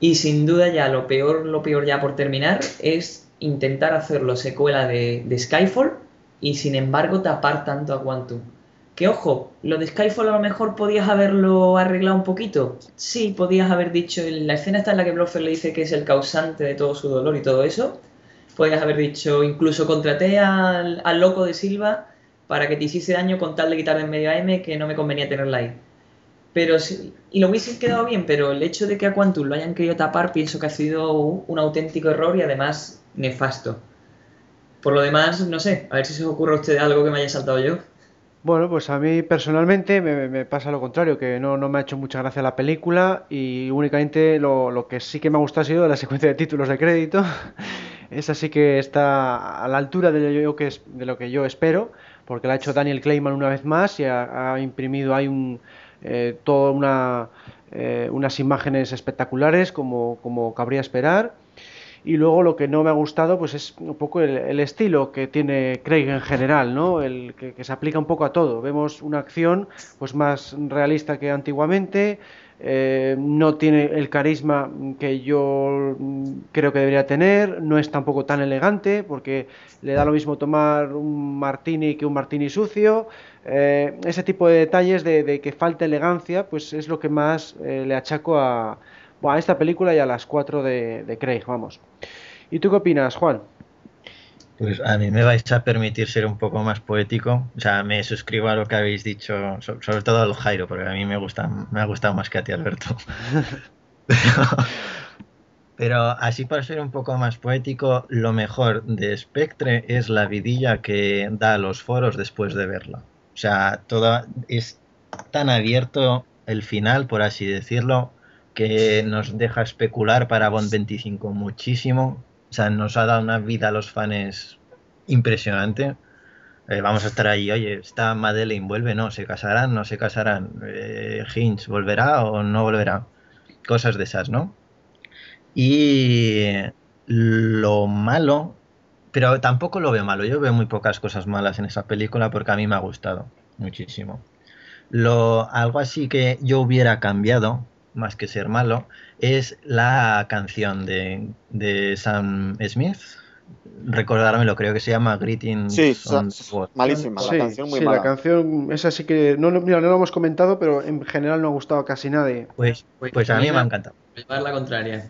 Y sin duda ya lo peor, lo peor ya por terminar es intentar hacerlo secuela de, de Skyfall y sin embargo tapar tanto a Quantum. Que ojo, lo de Skyfall a lo mejor podías haberlo arreglado un poquito. Sí, podías haber dicho, en la escena está en la que Blofeld le dice que es el causante de todo su dolor y todo eso. Podías haber dicho, incluso contraté al, loco de Silva para que te hiciese daño con tal de quitarle en medio a M que no me convenía tenerla ahí. Pero sí, y lo hubiese quedado bien, pero el hecho de que a Quantum lo hayan querido tapar pienso que ha sido un auténtico error y además nefasto. Por lo demás, no sé, a ver si se os ocurre a usted algo que me haya saltado yo. Bueno, pues a mí personalmente me, pasa lo contrario, que no, me ha hecho mucha gracia la película y únicamente lo, que sí que me ha gustado ha sido la secuencia de títulos de crédito. [LAUGHS] Esa sí que está a la altura de lo, que, de lo que yo espero, porque la ha hecho Daniel Clayman una vez más y ha, imprimido ahí un, eh, toda una, eh, unas imágenes espectaculares como, como cabría esperar y luego lo que no me ha gustado pues es un poco el, estilo que tiene Craig en general, ¿no? El que, se aplica un poco a todo. Vemos una acción pues más realista que antiguamente, eh, no tiene el carisma que yo creo que debería tener, no es tampoco tan elegante porque le da lo mismo tomar un martini que un martini sucio. Eh, ese tipo de detalles de, que falta elegancia pues es lo que más eh, le achaco a, a esta película y a las cuatro de, de Craig, vamos. ¿Y tú qué opinas, Juan? Pues a mí me vais a permitir ser un poco más poético. O sea, me suscribo a lo que habéis dicho, sobre todo al Jairo, porque a mí me gusta, me ha gustado más que a ti, Alberto. [LAUGHS] pero, así para ser un poco más poético, lo mejor de Spectre es la vidilla que da a los foros después de verla. O sea, todo es tan abierto el final, por así decirlo, que nos deja especular para Bond 25 muchísimo. O sea, nos ha dado una vida a los fans impresionante. Eh, vamos a estar ahí, oye, está Madeleine, vuelve, no, se casarán, no se casarán. Eh, Hinch, ¿volverá o no volverá? Cosas de esas, ¿no? Y lo malo, pero tampoco lo veo malo, yo veo muy pocas cosas malas en esa película porque a mí me ha gustado muchísimo. Lo, algo así que yo hubiera cambiado, más que ser malo, es la canción de, de Sam Smith, lo creo que se llama Greetings sí, malísima, la canción muy mala. la canción, esa sí que, no, mira, no lo hemos comentado, pero en general no ha gustado a casi nadie. Pues, pues, pues a mí me ha encantado. la contraria.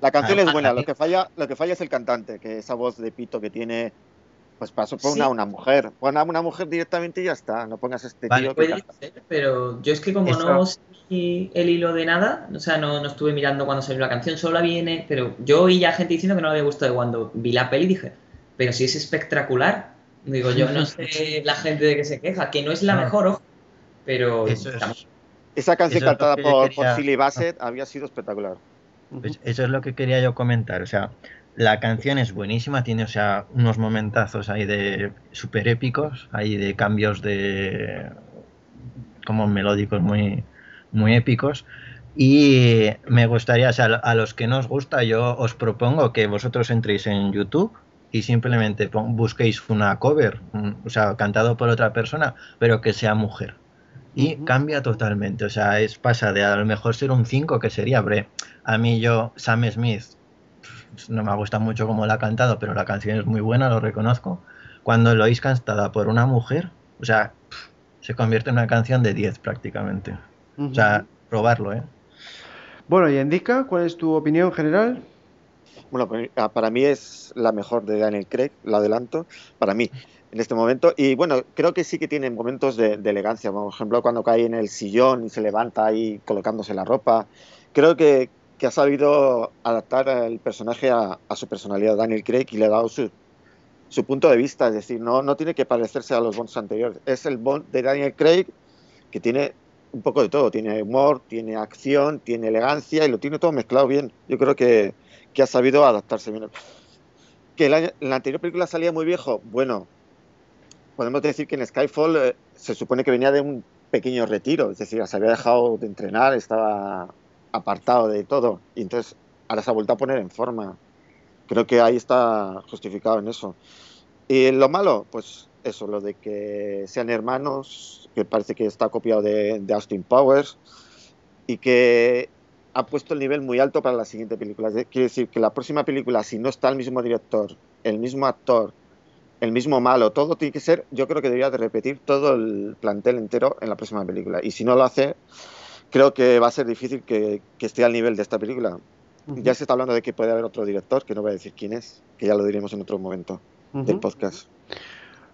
La canción es [LAUGHS] buena, lo que falla, lo que falla es el cantante, que esa voz de pito que tiene, pues paso por una, una mujer. Pon a una mujer directamente y ya está, no pongas este tío que pero yo es que como no seguí el hilo de nada, o sea, no, no estuve mirando cuando salió la canción, solo la viene, pero yo oí ya gente diciendo que no le había gustado cuando vi la peli dije, pero si es espectacular. Digo, yo no sé [LAUGHS] la gente de que se queja, que no es la mejor, ojo, pero... Esa canción cantada por, por Philly Bassett había sido espectacular. Pues eso es lo que quería yo comentar, o sea, la canción es buenísima, tiene o sea, unos momentazos ahí de super épicos, ahí de cambios de como melódicos muy, muy épicos. Y me gustaría, o sea, a los que no os gusta, yo os propongo que vosotros entréis en YouTube y simplemente busquéis una cover, o sea, cantado por otra persona, pero que sea mujer. Y cambia totalmente, o sea, es pasa de a lo mejor ser un 5 que sería, bre, a mí yo, Sam Smith, no me gusta mucho cómo la ha cantado, pero la canción es muy buena, lo reconozco. Cuando lo oís cantada por una mujer, o sea, se convierte en una canción de 10 prácticamente. O sea, probarlo, ¿eh? Bueno, y Indica, ¿cuál es tu opinión general? Bueno, pues, ah, para mí es la mejor de Daniel Craig, la adelanto, para mí, en este momento. Y bueno, creo que sí que tiene momentos de, elegancia, por ejemplo, cuando cae en el sillón y se levanta ahí colocándose la ropa. Creo que, que ha sabido adaptar el personaje a, su personalidad, Daniel Craig, y le ha dado su, su punto de vista, es decir, no, no tiene que parecerse a los Bonds anteriores. Es el Bond de Daniel Craig que tiene un poco de todo, tiene humor, tiene acción, tiene elegancia y lo tiene todo mezclado bien. Yo creo que, que ha sabido adaptarse bien. [LAUGHS] Que la, la, anterior película salía muy viejo, bueno, podemos decir que en Skyfall eh, se supone que venía de un pequeño retiro, es decir, se había dejado de entrenar, estaba apartado de todo. Y entonces ahora se ha vuelto a poner en forma. Creo que ahí está justificado en eso. Y lo malo, pues eso, lo de que sean hermanos, que parece que está copiado de, Austin Powers y que ha puesto el nivel muy alto para la siguiente película. Quiere decir que la próxima película, si no está el mismo director, el mismo actor, el mismo malo, todo tiene que ser, yo creo que debería de repetir todo el plantel entero en la próxima película. Y si no lo hace, creo que va a ser difícil que, esté al nivel de esta película. Ya se está hablando de que puede haber otro director, que no voy a decir quién es, que ya lo diremos en otro momento del podcast.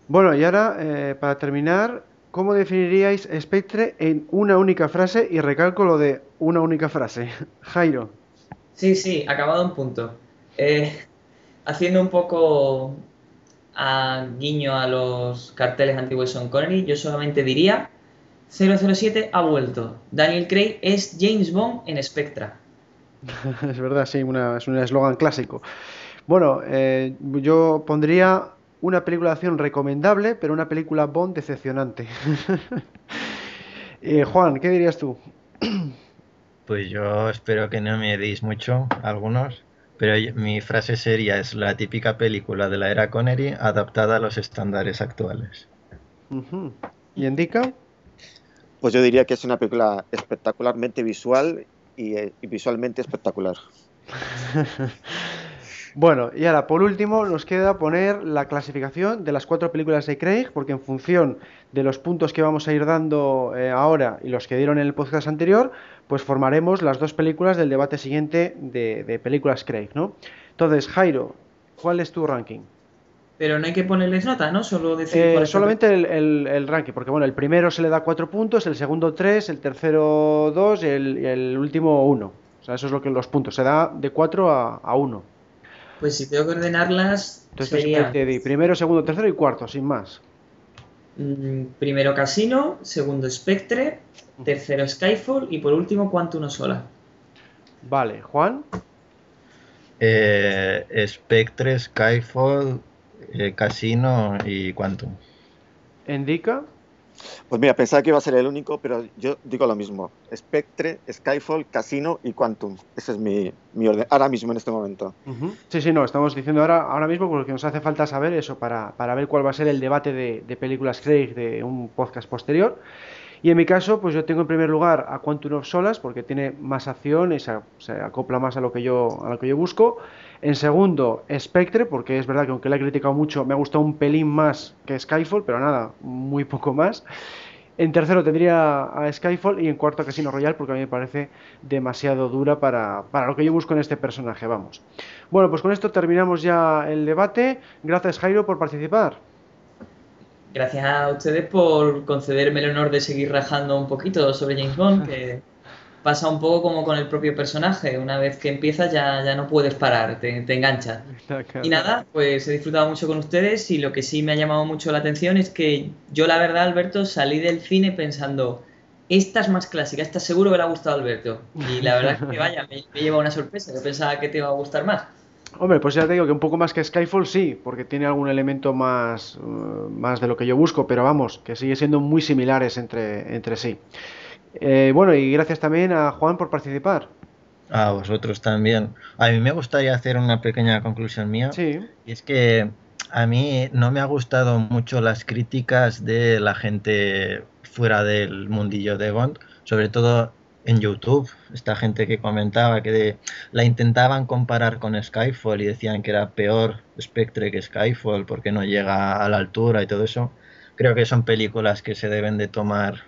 Bueno, y ahora, eh, para terminar, ¿cómo definiríais Spectre en una única frase? Y recalco lo de una única frase. [LAUGHS] Jairo. Sí, sí, acabado en punto. Eh, haciendo un poco a guiño a los carteles antiguos de Sean Connery, yo solamente diría 007 ha vuelto. Daniel Craig es James Bond en Spectra. [LAUGHS] es verdad, sí, es un eslogan clásico. Bueno, eh, yo pondría una película de acción recomendable, pero una película Bond decepcionante. [LAUGHS] Eh, Juan, ¿qué dirías tú? Pues yo espero que no me deis mucho, algunos, pero mi frase sería es la típica película de la era Connery adaptada a los estándares actuales. ¿Y indica? Pues yo diría que es una película espectacularmente visual y, eh, visualmente espectacular. [LAUGHS] bueno, y ahora por último nos queda poner la clasificación de las cuatro películas de Craig, porque en función de los puntos que vamos a ir dando eh, ahora y los que dieron en el podcast anterior, pues formaremos las dos películas del debate siguiente de, de películas Craig, ¿no? Entonces, Jairo, ¿cuál es tu ranking? Pero no hay que ponerles nota, ¿no? Solo decir eh, solamente el, ranking, porque bueno, el primero se le da cuatro puntos, el segundo tres, el tercero dos y el, último uno. O sea, eso es lo que los puntos. Se da de cuatro a, uno. Pues si tengo que ordenarlas. Entonces, sería... primero, segundo, tercero y cuarto, sin más. Mm, primero Casino, segundo Spectre, tercero Skyfall y por último Quantum Sola. Vale, Juan. Eh, Spectre, Skyfall, eh, Casino y Quantum. ¿Indica? Pues mira, pensaba que iba a ser el único, pero yo digo lo mismo. Spectre, Skyfall, Casino y Quantum. Ese es mi, orden ahora mismo en este momento. Sí, sí, no, estamos diciendo ahora, ahora mismo porque nos hace falta saber eso para, para ver cuál va a ser el debate de, de películas Craig de un podcast posterior. Y en mi caso, pues yo tengo en primer lugar a Quantum of Solas porque tiene más acción y se, acopla más a lo que yo a lo que yo busco. En segundo, Spectre, porque es verdad que aunque la he criticado mucho, me ha gustado un pelín más que Skyfall, pero nada, muy poco más. En tercero tendría a Skyfall y en cuarto a Casino Royale porque a mí me parece demasiado dura para, para, lo que yo busco en este personaje, vamos. Bueno, pues con esto terminamos ya el debate. Gracias Jairo por participar. Gracias a ustedes por concederme el honor de seguir rajando un poquito sobre James Bond, que pasa un poco como con el propio personaje. Una vez que empiezas ya, ya no puedes parar, te, te enganchas. Y nada, pues he disfrutado mucho con ustedes y lo que sí me ha llamado mucho la atención es que yo la verdad, Alberto, salí del cine pensando, esta es más clásica, esta seguro que le ha gustado a Alberto. Y la verdad es que vaya, me, me lleva una sorpresa, yo pensaba que te iba a gustar más. Hombre, pues ya te digo que un poco más que Skyfall sí, porque tiene algún elemento más, eh, más de lo que yo busco, pero vamos, que sigue siendo muy similares entre, entre sí. Eh, bueno, y gracias también a Juan por participar. A vosotros también. A mí me gustaría hacer una pequeña conclusión mía. Sí. Y es que a mí no me ha gustado mucho las críticas de la gente fuera del mundillo de Bond, sobre todo en YouTube, esta gente que comentaba que la intentaban comparar con Skyfall y decían que era peor Spectre que Skyfall porque no llega a la altura y todo eso. Creo que son películas que se deben de tomar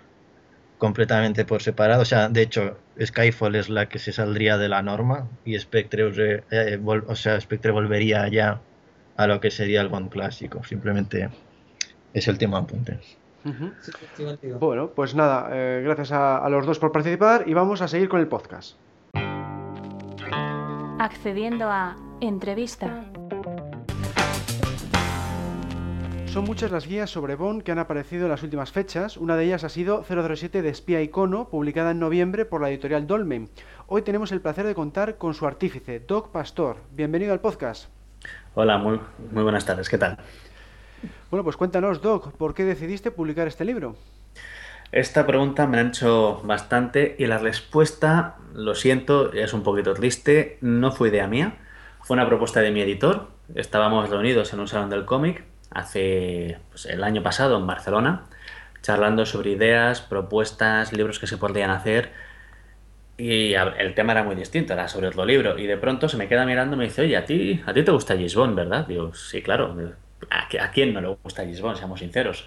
completamente por separado. O sea, de hecho, Skyfall es la que se saldría de la norma y Spectre, eh, o sea, Spectre volvería ya a lo que sería el Bond clásico. Simplemente es el tema Bueno, pues nada, eh, gracias a, los dos por participar y vamos a seguir con el podcast. Accediendo a entrevista. Son muchas las guías sobre Bond que han aparecido en las últimas fechas. Una de ellas ha sido 007 de espía icono, publicada en noviembre por la editorial Dolmen. Hoy tenemos el placer de contar con su artífice, Doc Pastor. Bienvenido al podcast. Hola, muy, muy buenas tardes. ¿Qué tal? Bueno, pues cuéntanos, Doc, ¿por qué decidiste publicar este libro? Esta pregunta me han hecho bastante y la respuesta, lo siento, es un poquito triste, no fue idea mía, fue una propuesta de mi editor. Estábamos reunidos en un salón del cómic hace pues, el año pasado en Barcelona, charlando sobre ideas, propuestas, libros que se podrían hacer. Y el tema era muy distinto, era sobre otro libro. Y de pronto se me queda mirando y me dice, oye, a ti, a ti te gusta Gisbon, ¿verdad? Digo, sí, claro. ¿A, quién no le gusta Gisbon, seamos sinceros?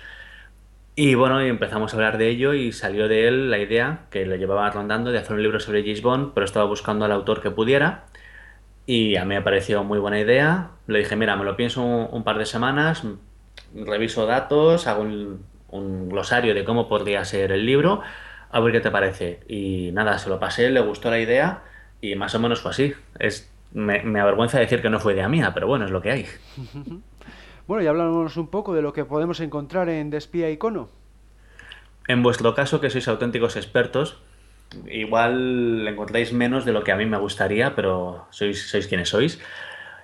Y bueno, empezamos a hablar de ello y salió de él la idea que le llevaba rondando de hacer un libro sobre Gisbon, pero estaba buscando al autor que pudiera. Y a mí me pareció muy buena idea. Le dije, mira, me lo pienso un, par de semanas, reviso datos, hago un, glosario de cómo podría ser el libro, a ver qué te parece. Y nada, se lo pasé, le gustó la idea y más o menos fue así. Es, me, me avergüenza decir que no fue idea mía, pero bueno, es lo que hay. [LAUGHS] Bueno, y hablamos un poco de lo que podemos encontrar en Despía Icono. En vuestro caso, que sois auténticos expertos, igual encontráis menos de lo que a mí me gustaría, pero sois, sois quienes sois.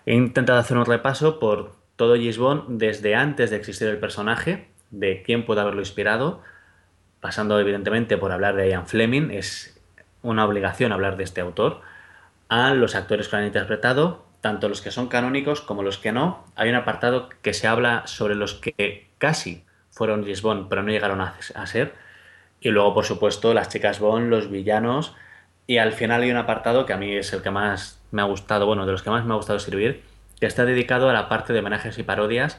He intentado hacer un repaso por todo Gisbon desde antes de existir el personaje, de quién puede haberlo inspirado, pasando evidentemente por hablar de Ian Fleming, es una obligación hablar de este autor, a los actores que lo han interpretado, tanto los que son canónicos como los que no. Hay un apartado que se habla sobre los que casi fueron Bond, pero no llegaron a, ser. Y luego, por supuesto, las chicas Bond, los villanos. Y al final hay un apartado que a mí es el que más me ha gustado, bueno, de los que más me ha gustado escribir, que está dedicado a la parte de homenajes y parodias,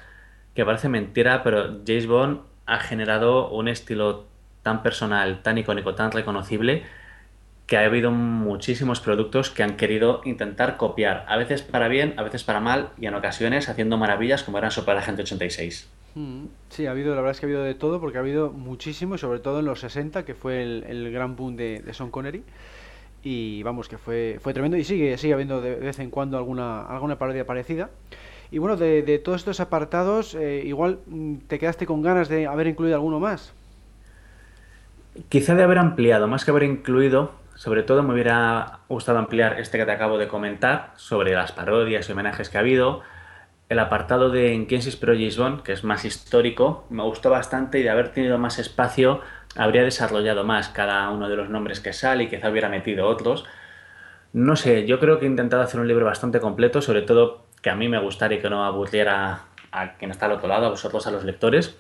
que parece mentira, pero James Bond ha generado un estilo tan personal, tan icónico, tan reconocible, que ha habido muchísimos productos que han querido intentar copiar, a veces para bien, a veces para mal y en ocasiones haciendo maravillas como era Super Agente 86. Mm, sí, ha habido, la verdad es que ha habido de todo porque ha habido muchísimo, sobre todo en los 60, que fue el, gran boom de, de Sean Connery. Y vamos, que fue, fue tremendo y sigue, sigue habiendo de vez en cuando alguna, alguna parodia parecida. Y bueno, de, todos estos apartados, eh, igual mm, te quedaste con ganas de haber incluido alguno más. Quizá de haber ampliado, más que haber incluido, sobre todo me hubiera gustado ampliar este que te acabo de comentar sobre las parodias y homenajes que ha habido. el apartado de En quién se inspiró James Bond, que es más histórico, me gustó bastante y de haber tenido más espacio habría desarrollado más cada uno de los nombres que sale y quizá hubiera metido otros. No sé, yo creo que he intentado hacer un libro bastante completo, sobre todo que a mí me gustara y que no aburriera a quien está al otro lado, a vosotros, a los lectores.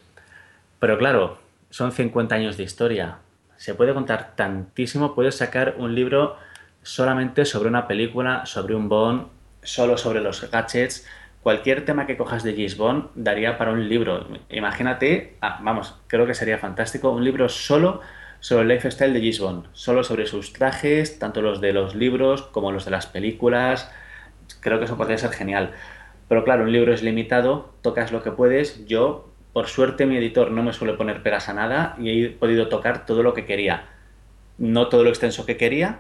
Pero claro, son 50 años de historia. Se puede contar tantísimo, puedes sacar un libro solamente sobre una película, sobre un Bond, solo sobre los gadgets. Cualquier tema que cojas de James Bond daría para un libro. Imagínate, ah, vamos, creo que sería fantástico, un libro solo sobre el lifestyle de James Bond, solo sobre sus trajes, tanto los de los libros como los de las películas. Creo que eso podría ser genial. Pero claro, un libro es limitado, tocas lo que puedes. Yo, por suerte, mi editor no me suele poner pegas a nada y he podido tocar todo lo que quería. No todo lo extenso que quería,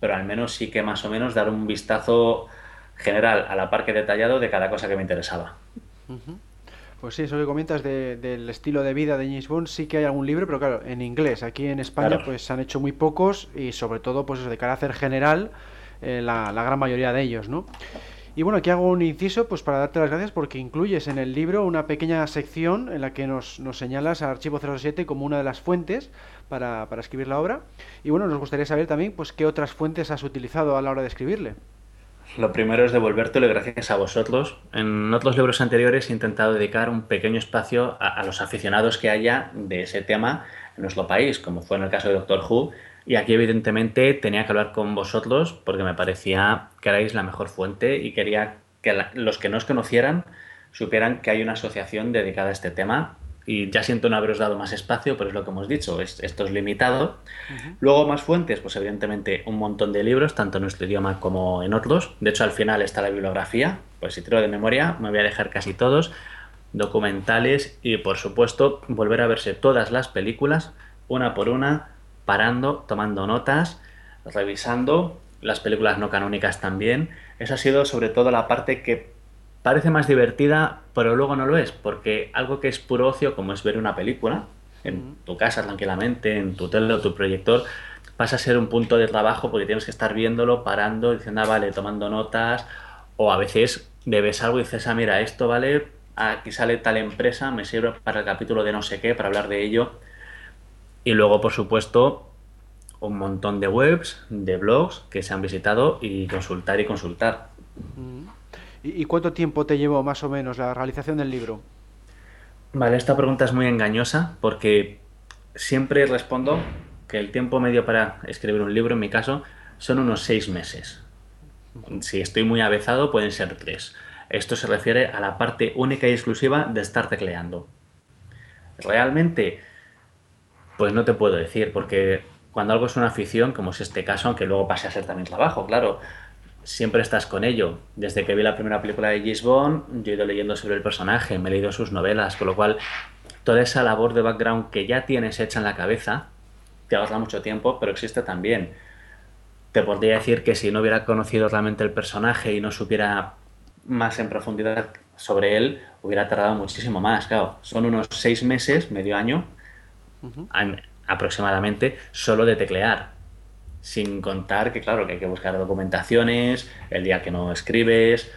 pero al menos sí que más o menos dar un vistazo general a la parque detallado de cada cosa que me interesaba. Pues sí, eso que comentas del estilo de vida de James Bond, sí que hay algún libro, pero claro, en inglés. Aquí en España pues se han hecho muy pocos y sobre todo pues de carácter general eh, la, la, gran mayoría de ellos, ¿no? Y bueno, aquí hago un inciso pues para darte las gracias porque incluyes en el libro una pequeña sección en la que nos, nos señalas a Archivo 07 como una de las fuentes para, para escribir la obra. Y bueno, nos gustaría saber también pues qué otras fuentes has utilizado a la hora de escribirle. Lo primero es devolvértelo gracias a vosotros. En otros libros anteriores he intentado dedicar un pequeño espacio a, a los aficionados que haya de ese tema en nuestro país, como fue en el caso de Doctor Who, y aquí evidentemente tenía que hablar con vosotros porque me parecía que erais la mejor fuente y quería que los que no os conocieran supieran que hay una asociación dedicada a este tema. Y ya siento no haberos dado más espacio, pero es lo que hemos dicho, esto es limitado. Luego más fuentes, pues evidentemente un montón de libros, tanto en nuestro idioma como en otros. De hecho, al final está la bibliografía, pues si tiro de memoria me voy a dejar casi todos, documentales y por supuesto volver a verse todas las películas, una por una, parando, tomando notas, revisando las películas no canónicas también. Eso ha sido sobre todo la parte que parece más divertida, pero luego no lo es, porque algo que es puro ocio, como es ver una película, en tu casa tranquilamente, en tu tele o tu proyector, pasa a ser un punto de trabajo porque tienes que estar viéndolo, parando, diciendo, ah, vale, tomando notas, o a veces debes algo y dices, ah, mira, esto vale, aquí sale tal empresa, me sirve para el capítulo de no sé qué, para hablar de ello. Y luego, por supuesto, un montón de webs, de blogs que se han visitado y consultar y consultar. ¿Y cuánto tiempo te llevó más o menos la realización del libro? Vale, esta pregunta es muy engañosa porque siempre respondo que el tiempo medio para escribir un libro, en mi caso, son unos seis meses. Si estoy muy avezado, pueden ser tres. Esto se refiere a la parte única y exclusiva de estar tecleando. Realmente, pues no te puedo decir, porque cuando algo es una afición, como es este caso, aunque luego pase a ser también trabajo, claro, siempre estás con ello. Desde que vi la primera película de James yo he ido leyendo sobre el personaje, me he leído sus novelas, con lo cual toda esa labor de background que ya tienes hecha en la cabeza te ahorra mucho tiempo, pero existe también. Te podría decir que si no hubiera conocido realmente el personaje y no supiera más en profundidad sobre él, hubiera tardado muchísimo más. Claro, son unos seis meses, medio año, aproximadamente, solo de teclear. Sin contar que, claro, que hay que buscar documentaciones, el día que no escribes,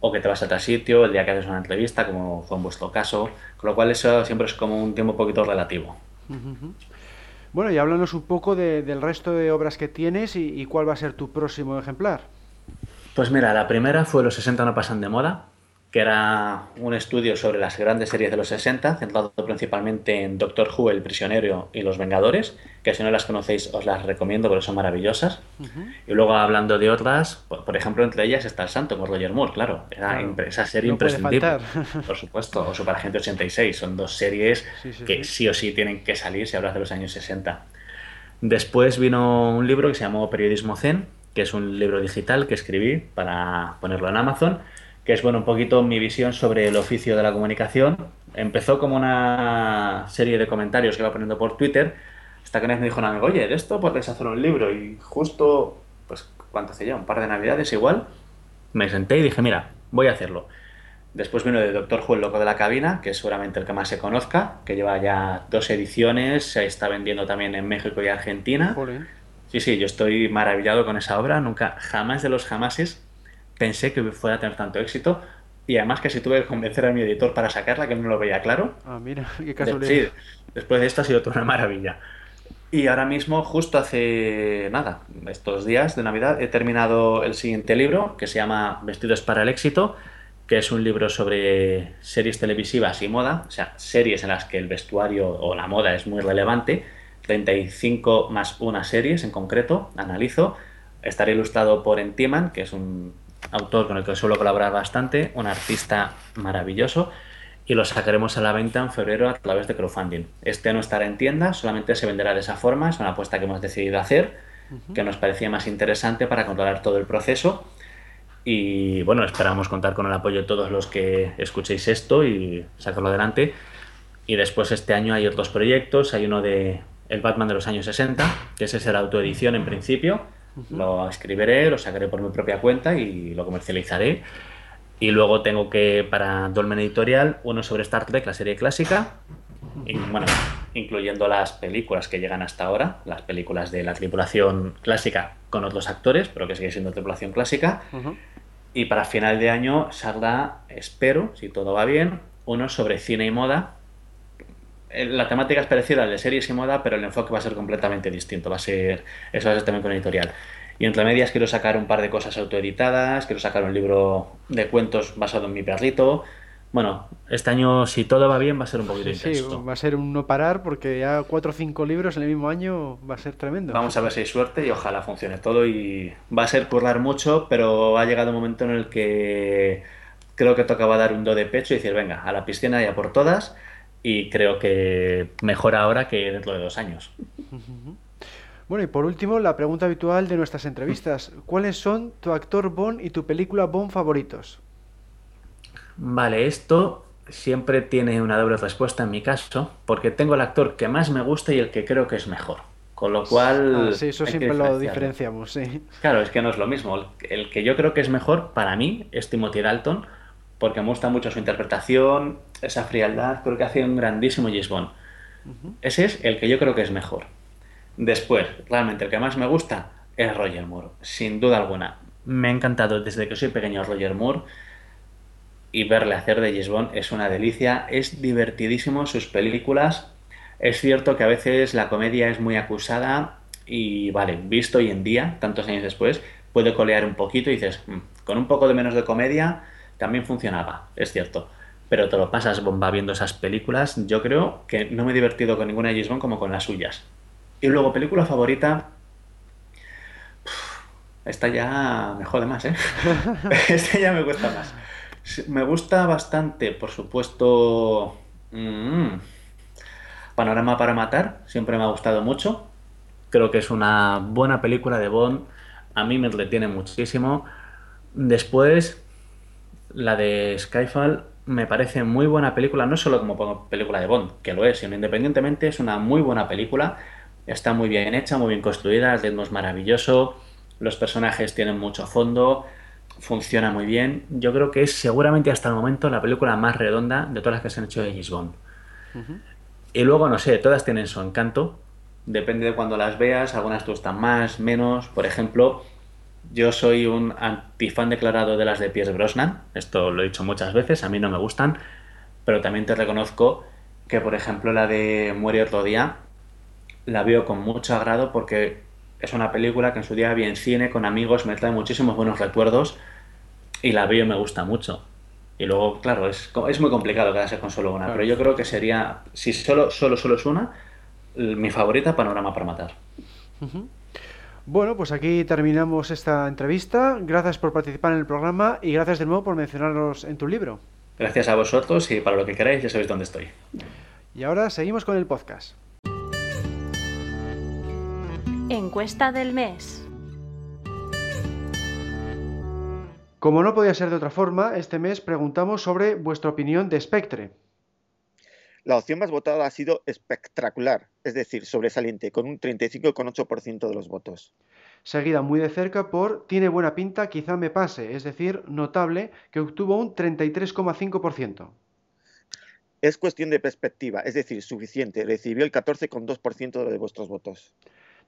o que te vas a otro sitio, el día que haces una entrevista, como fue en vuestro caso. Con lo cual, eso siempre es como un tiempo un poquito relativo. Bueno, y háblanos un poco del resto de obras que tienes y, y cuál va a ser tu próximo ejemplar. Pues mira, la primera fue Los 60 no pasan de moda, que era un estudio sobre las grandes series de los 60, centrado principalmente en Doctor Who, El Prisionero y Los Vengadores, que si no las conocéis os las recomiendo porque son maravillosas. Y luego hablando de otras, por, ejemplo, entre ellas está El Santo con Roger Moore, claro, era esa serie imprescindible, [LAUGHS] por supuesto, [LAUGHS] o Super Agente 86, son dos series que sí. o sí tienen que salir si hablas de los años 60. Después vino un libro que se llamó Periodismo Zen, que es un libro digital que escribí para ponerlo en Amazon que es bueno un poquito mi visión sobre el oficio de la comunicación. Empezó como una serie de comentarios que iba poniendo por Twitter, hasta que me dijo un amigo, oye, de esto puedes hacer un libro. Y justo, pues, ¿cuánto hace ya? Un par de navidades igual, me senté y dije, mira, voy a hacerlo. Después vino de Doctor el loco de la cabina, que es seguramente el que más se conozca, que lleva ya dos ediciones, se está vendiendo también en México y Argentina. Sí, sí, yo estoy maravillado con esa obra, nunca, jamás de los jamases pensé que fuera a tener tanto éxito, y además que si tuve que convencer a mi editor para sacarla, que no lo veía claro. Ah, mira, [LAUGHS] qué casualidad. Sí, después de esto ha sido toda una maravilla. Y ahora mismo, justo hace nada, estos días de Navidad, he terminado el siguiente libro que se llama Vestidos para el éxito, que es un libro sobre series televisivas y moda, o sea, series en las que el vestuario o la moda es muy relevante, 35 más una series en concreto, analizo. Estará ilustrado por Entiman, que es un autor con el que suelo colaborar bastante, un artista maravilloso, y lo sacaremos a la venta en febrero a través de crowdfunding. Este no estará en tienda, solamente se venderá de esa forma, es una apuesta que hemos decidido hacer, que nos parecía más interesante para controlar todo el proceso. Y bueno, esperamos contar con el apoyo de todos los que escuchéis esto y sacarlo adelante. Y después este año hay otros proyectos, hay uno de el Batman de los años 60, que ese será autoedición en principio, lo escribiré, lo sacaré por mi propia cuenta y lo comercializaré. Y luego tengo que, para Dolmen Editorial, uno sobre Star Trek, la serie clásica, y, bueno, incluyendo las películas que llegan hasta ahora, las películas de la tripulación clásica con otros actores, pero que sigue siendo tripulación clásica. Y para final de año saldrá, espero, si todo va bien, uno sobre cine y moda. Eh, la temática es parecida al de series y moda, pero el enfoque va a ser completamente distinto. Va a ser, eso va a ser también con editorial. Y entre medias quiero sacar un par de cosas autoeditadas, quiero sacar un libro de cuentos basado en mi perrito. Bueno, este año, si todo va bien, va a ser un poquito intenso. Sí, va a ser un no parar porque ya cuatro o cinco libros en el mismo año va a ser tremendo. Vamos a ver si hay suerte y ojalá funcione todo. Y va a ser currar mucho, pero ha llegado un momento en el que creo que tocaba dar un do de pecho y decir, venga, a la piscina ya por todas. Y creo que mejor ahora que dentro de dos años. Bueno, y por último, la pregunta habitual de nuestras entrevistas. ¿Cuáles son tu actor Bond y tu película Bond favoritos? Vale, esto siempre tiene una doble respuesta en mi caso, porque tengo el actor que más me gusta y el que creo que es mejor. Con lo cual. Ah, sí, eso siempre lo diferenciamos, sí. Claro, es que no es lo mismo. El, que yo creo que es mejor para mí es Timothy Dalton, porque me gusta mucho su interpretación, esa frialdad, creo que hace un grandísimo James Bond. Ese es el que yo creo que es mejor. Después, realmente el que más me gusta es Roger Moore, sin duda alguna. Me ha encantado desde que soy pequeño Roger Moore y verle hacer de James Bond es una delicia, es divertidísimo sus películas. Es cierto que a veces la comedia es muy acusada y vale, visto hoy en día, tantos años después, puede colear un poquito y dices, mm, con un poco de menos de comedia también funcionaba, es cierto. Pero te lo pasas bomba viendo esas películas. Yo creo que no me he divertido con ninguna de James Bond como con las suyas. Y luego, película favorita. Esta ya me jode más, ¿eh? [LAUGHS] [LAUGHS] Esta ya me cuesta más. Me gusta bastante, por supuesto. Mm, Panorama para matar, siempre me ha gustado mucho. Creo que es una buena película de Bond. A mí me retiene muchísimo. Después, la de Skyfall me parece muy buena película, no solo como película de Bond, que lo es, sino independientemente es una muy buena película Está muy bien hecha, muy bien construida, el ritmo es maravilloso, los personajes tienen mucho fondo, funciona muy bien. Yo creo que es seguramente hasta el momento la película más redonda de todas las que se han hecho de James Bond. Y luego, no sé, todas tienen su encanto. Depende de cuando las veas, algunas te gustan más, menos. Por ejemplo, yo soy un antifan declarado de las de Pierce Brosnan. Esto lo he dicho muchas veces, a mí no me gustan. Pero también te reconozco que, por ejemplo, la de Muere otro día la veo con mucho agrado porque es una película que en su día vi en cine con amigos, me trae muchísimos buenos recuerdos y la veo y me gusta mucho. Y luego, claro, es, es muy complicado quedarse con solo una, pero yo creo que sería, si solo, solo, solo es una, mi favorita, Panorama para Matar. Bueno, pues aquí terminamos esta entrevista. Gracias por participar en el programa y gracias de nuevo por mencionarnos en tu libro. Gracias a vosotros y para lo que queráis ya sabéis dónde estoy. Y ahora seguimos con el podcast. Encuesta del mes. Como no podía ser de otra forma, este mes preguntamos sobre vuestra opinión de Spectre. La opción más votada ha sido espectacular, es decir, sobresaliente, con un 35,8% de los votos. Seguida muy de cerca por Tiene buena pinta, quizá me pase, es decir, notable, que obtuvo un 33,5%. Es cuestión de perspectiva, es decir, suficiente, recibió el 14,2% de vuestros votos.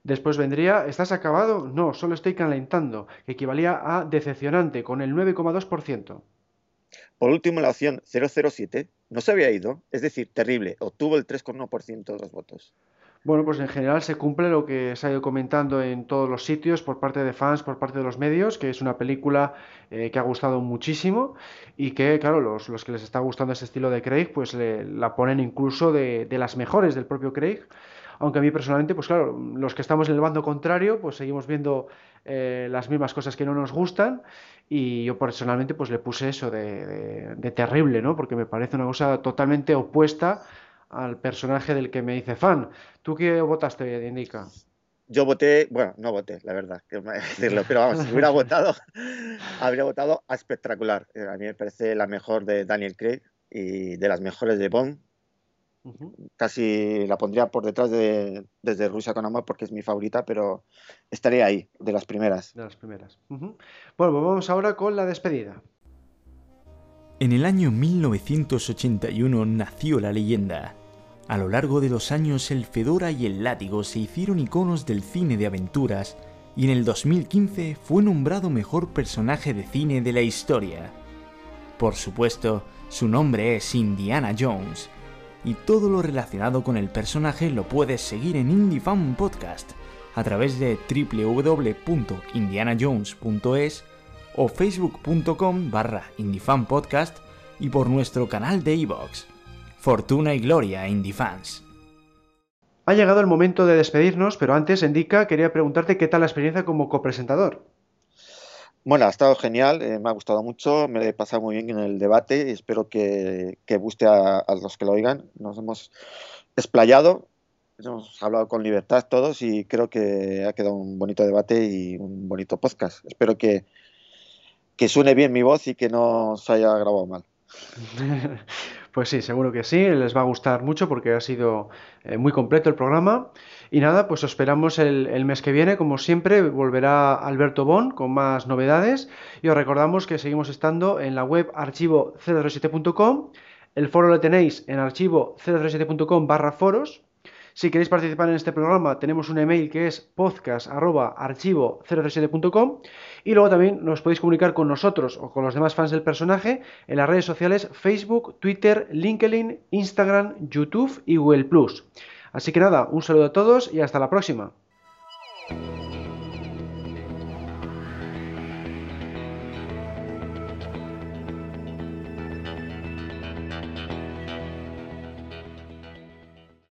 Después vendría, ¿estás acabado? No, solo estoy calentando, que equivalía a decepcionante, con el 9,2%. Por último, la opción 007 no se había ido, es decir, terrible, obtuvo el 3,1% de los votos. Bueno, pues en general se cumple lo que se ha ido comentando en todos los sitios por parte de fans, por parte de los medios, que es una película eh, que ha gustado muchísimo y que, claro, los, los, que les está gustando ese estilo de Craig, pues la ponen incluso de, de, las mejores del propio Craig. Aunque a mí personalmente, pues claro, los que estamos en el bando contrario, pues seguimos viendo eh, las mismas cosas que no nos gustan y yo personalmente pues le puse eso de, de terrible, ¿no? Porque me parece una cosa totalmente opuesta al personaje del que me hice fan. ¿Tú qué votaste, Indica? Yo voté, bueno, no voté, la verdad, que decirlo, pero vamos, si hubiera [LAUGHS] votado, habría votado a espectacular. Eh, a mí me parece la mejor de Daniel Craig y de las mejores de Bond. Uh -huh. Casi la pondría por detrás de desde Rusia con Amor porque es mi favorita, pero estaría ahí, de las primeras. De las primeras. Uh -huh. Bueno, pues vamos ahora con la despedida. En el año 1981 nació la leyenda. A lo largo de los años el Fedora y el Látigo se hicieron iconos del cine de aventuras y en el 2015 fue nombrado mejor personaje de cine de la historia. Por supuesto, su nombre es Indiana Jones y todo lo relacionado con el personaje lo puedes seguir en IndieFan Podcast a través de www.indianajones.es o facebook.com barra Podcast y por nuestro canal de iVoox. Fortuna y gloria, IndieFans. Ha llegado el momento de despedirnos, pero antes, Indica, quería preguntarte qué tal la experiencia como copresentador. Bueno, ha estado genial, eh, me ha gustado mucho, me he pasado muy bien en el debate y espero que, que guste a, a, los que lo oigan. Nos hemos explayado, hemos hablado con libertad todos y creo que ha quedado un bonito debate y un bonito podcast. Espero que, que suene bien mi voz y que no se haya grabado mal. [LAUGHS] Pues sí, seguro que sí, les va a gustar mucho porque ha sido eh, muy completo el programa. Y nada, pues esperamos el, mes que viene, como siempre, volverá Alberto Bon con más novedades. Y os recordamos que seguimos estando en la web archivo037.com. El foro lo tenéis en archivo037.com barra foros. Si queréis participar en este programa, tenemos un email que es podcast.archivo037.com y luego también nos podéis comunicar con nosotros o con los demás fans del personaje en las redes sociales Facebook, Twitter, LinkedIn, Instagram, YouTube y Google. Así que nada, un saludo a todos y hasta la próxima.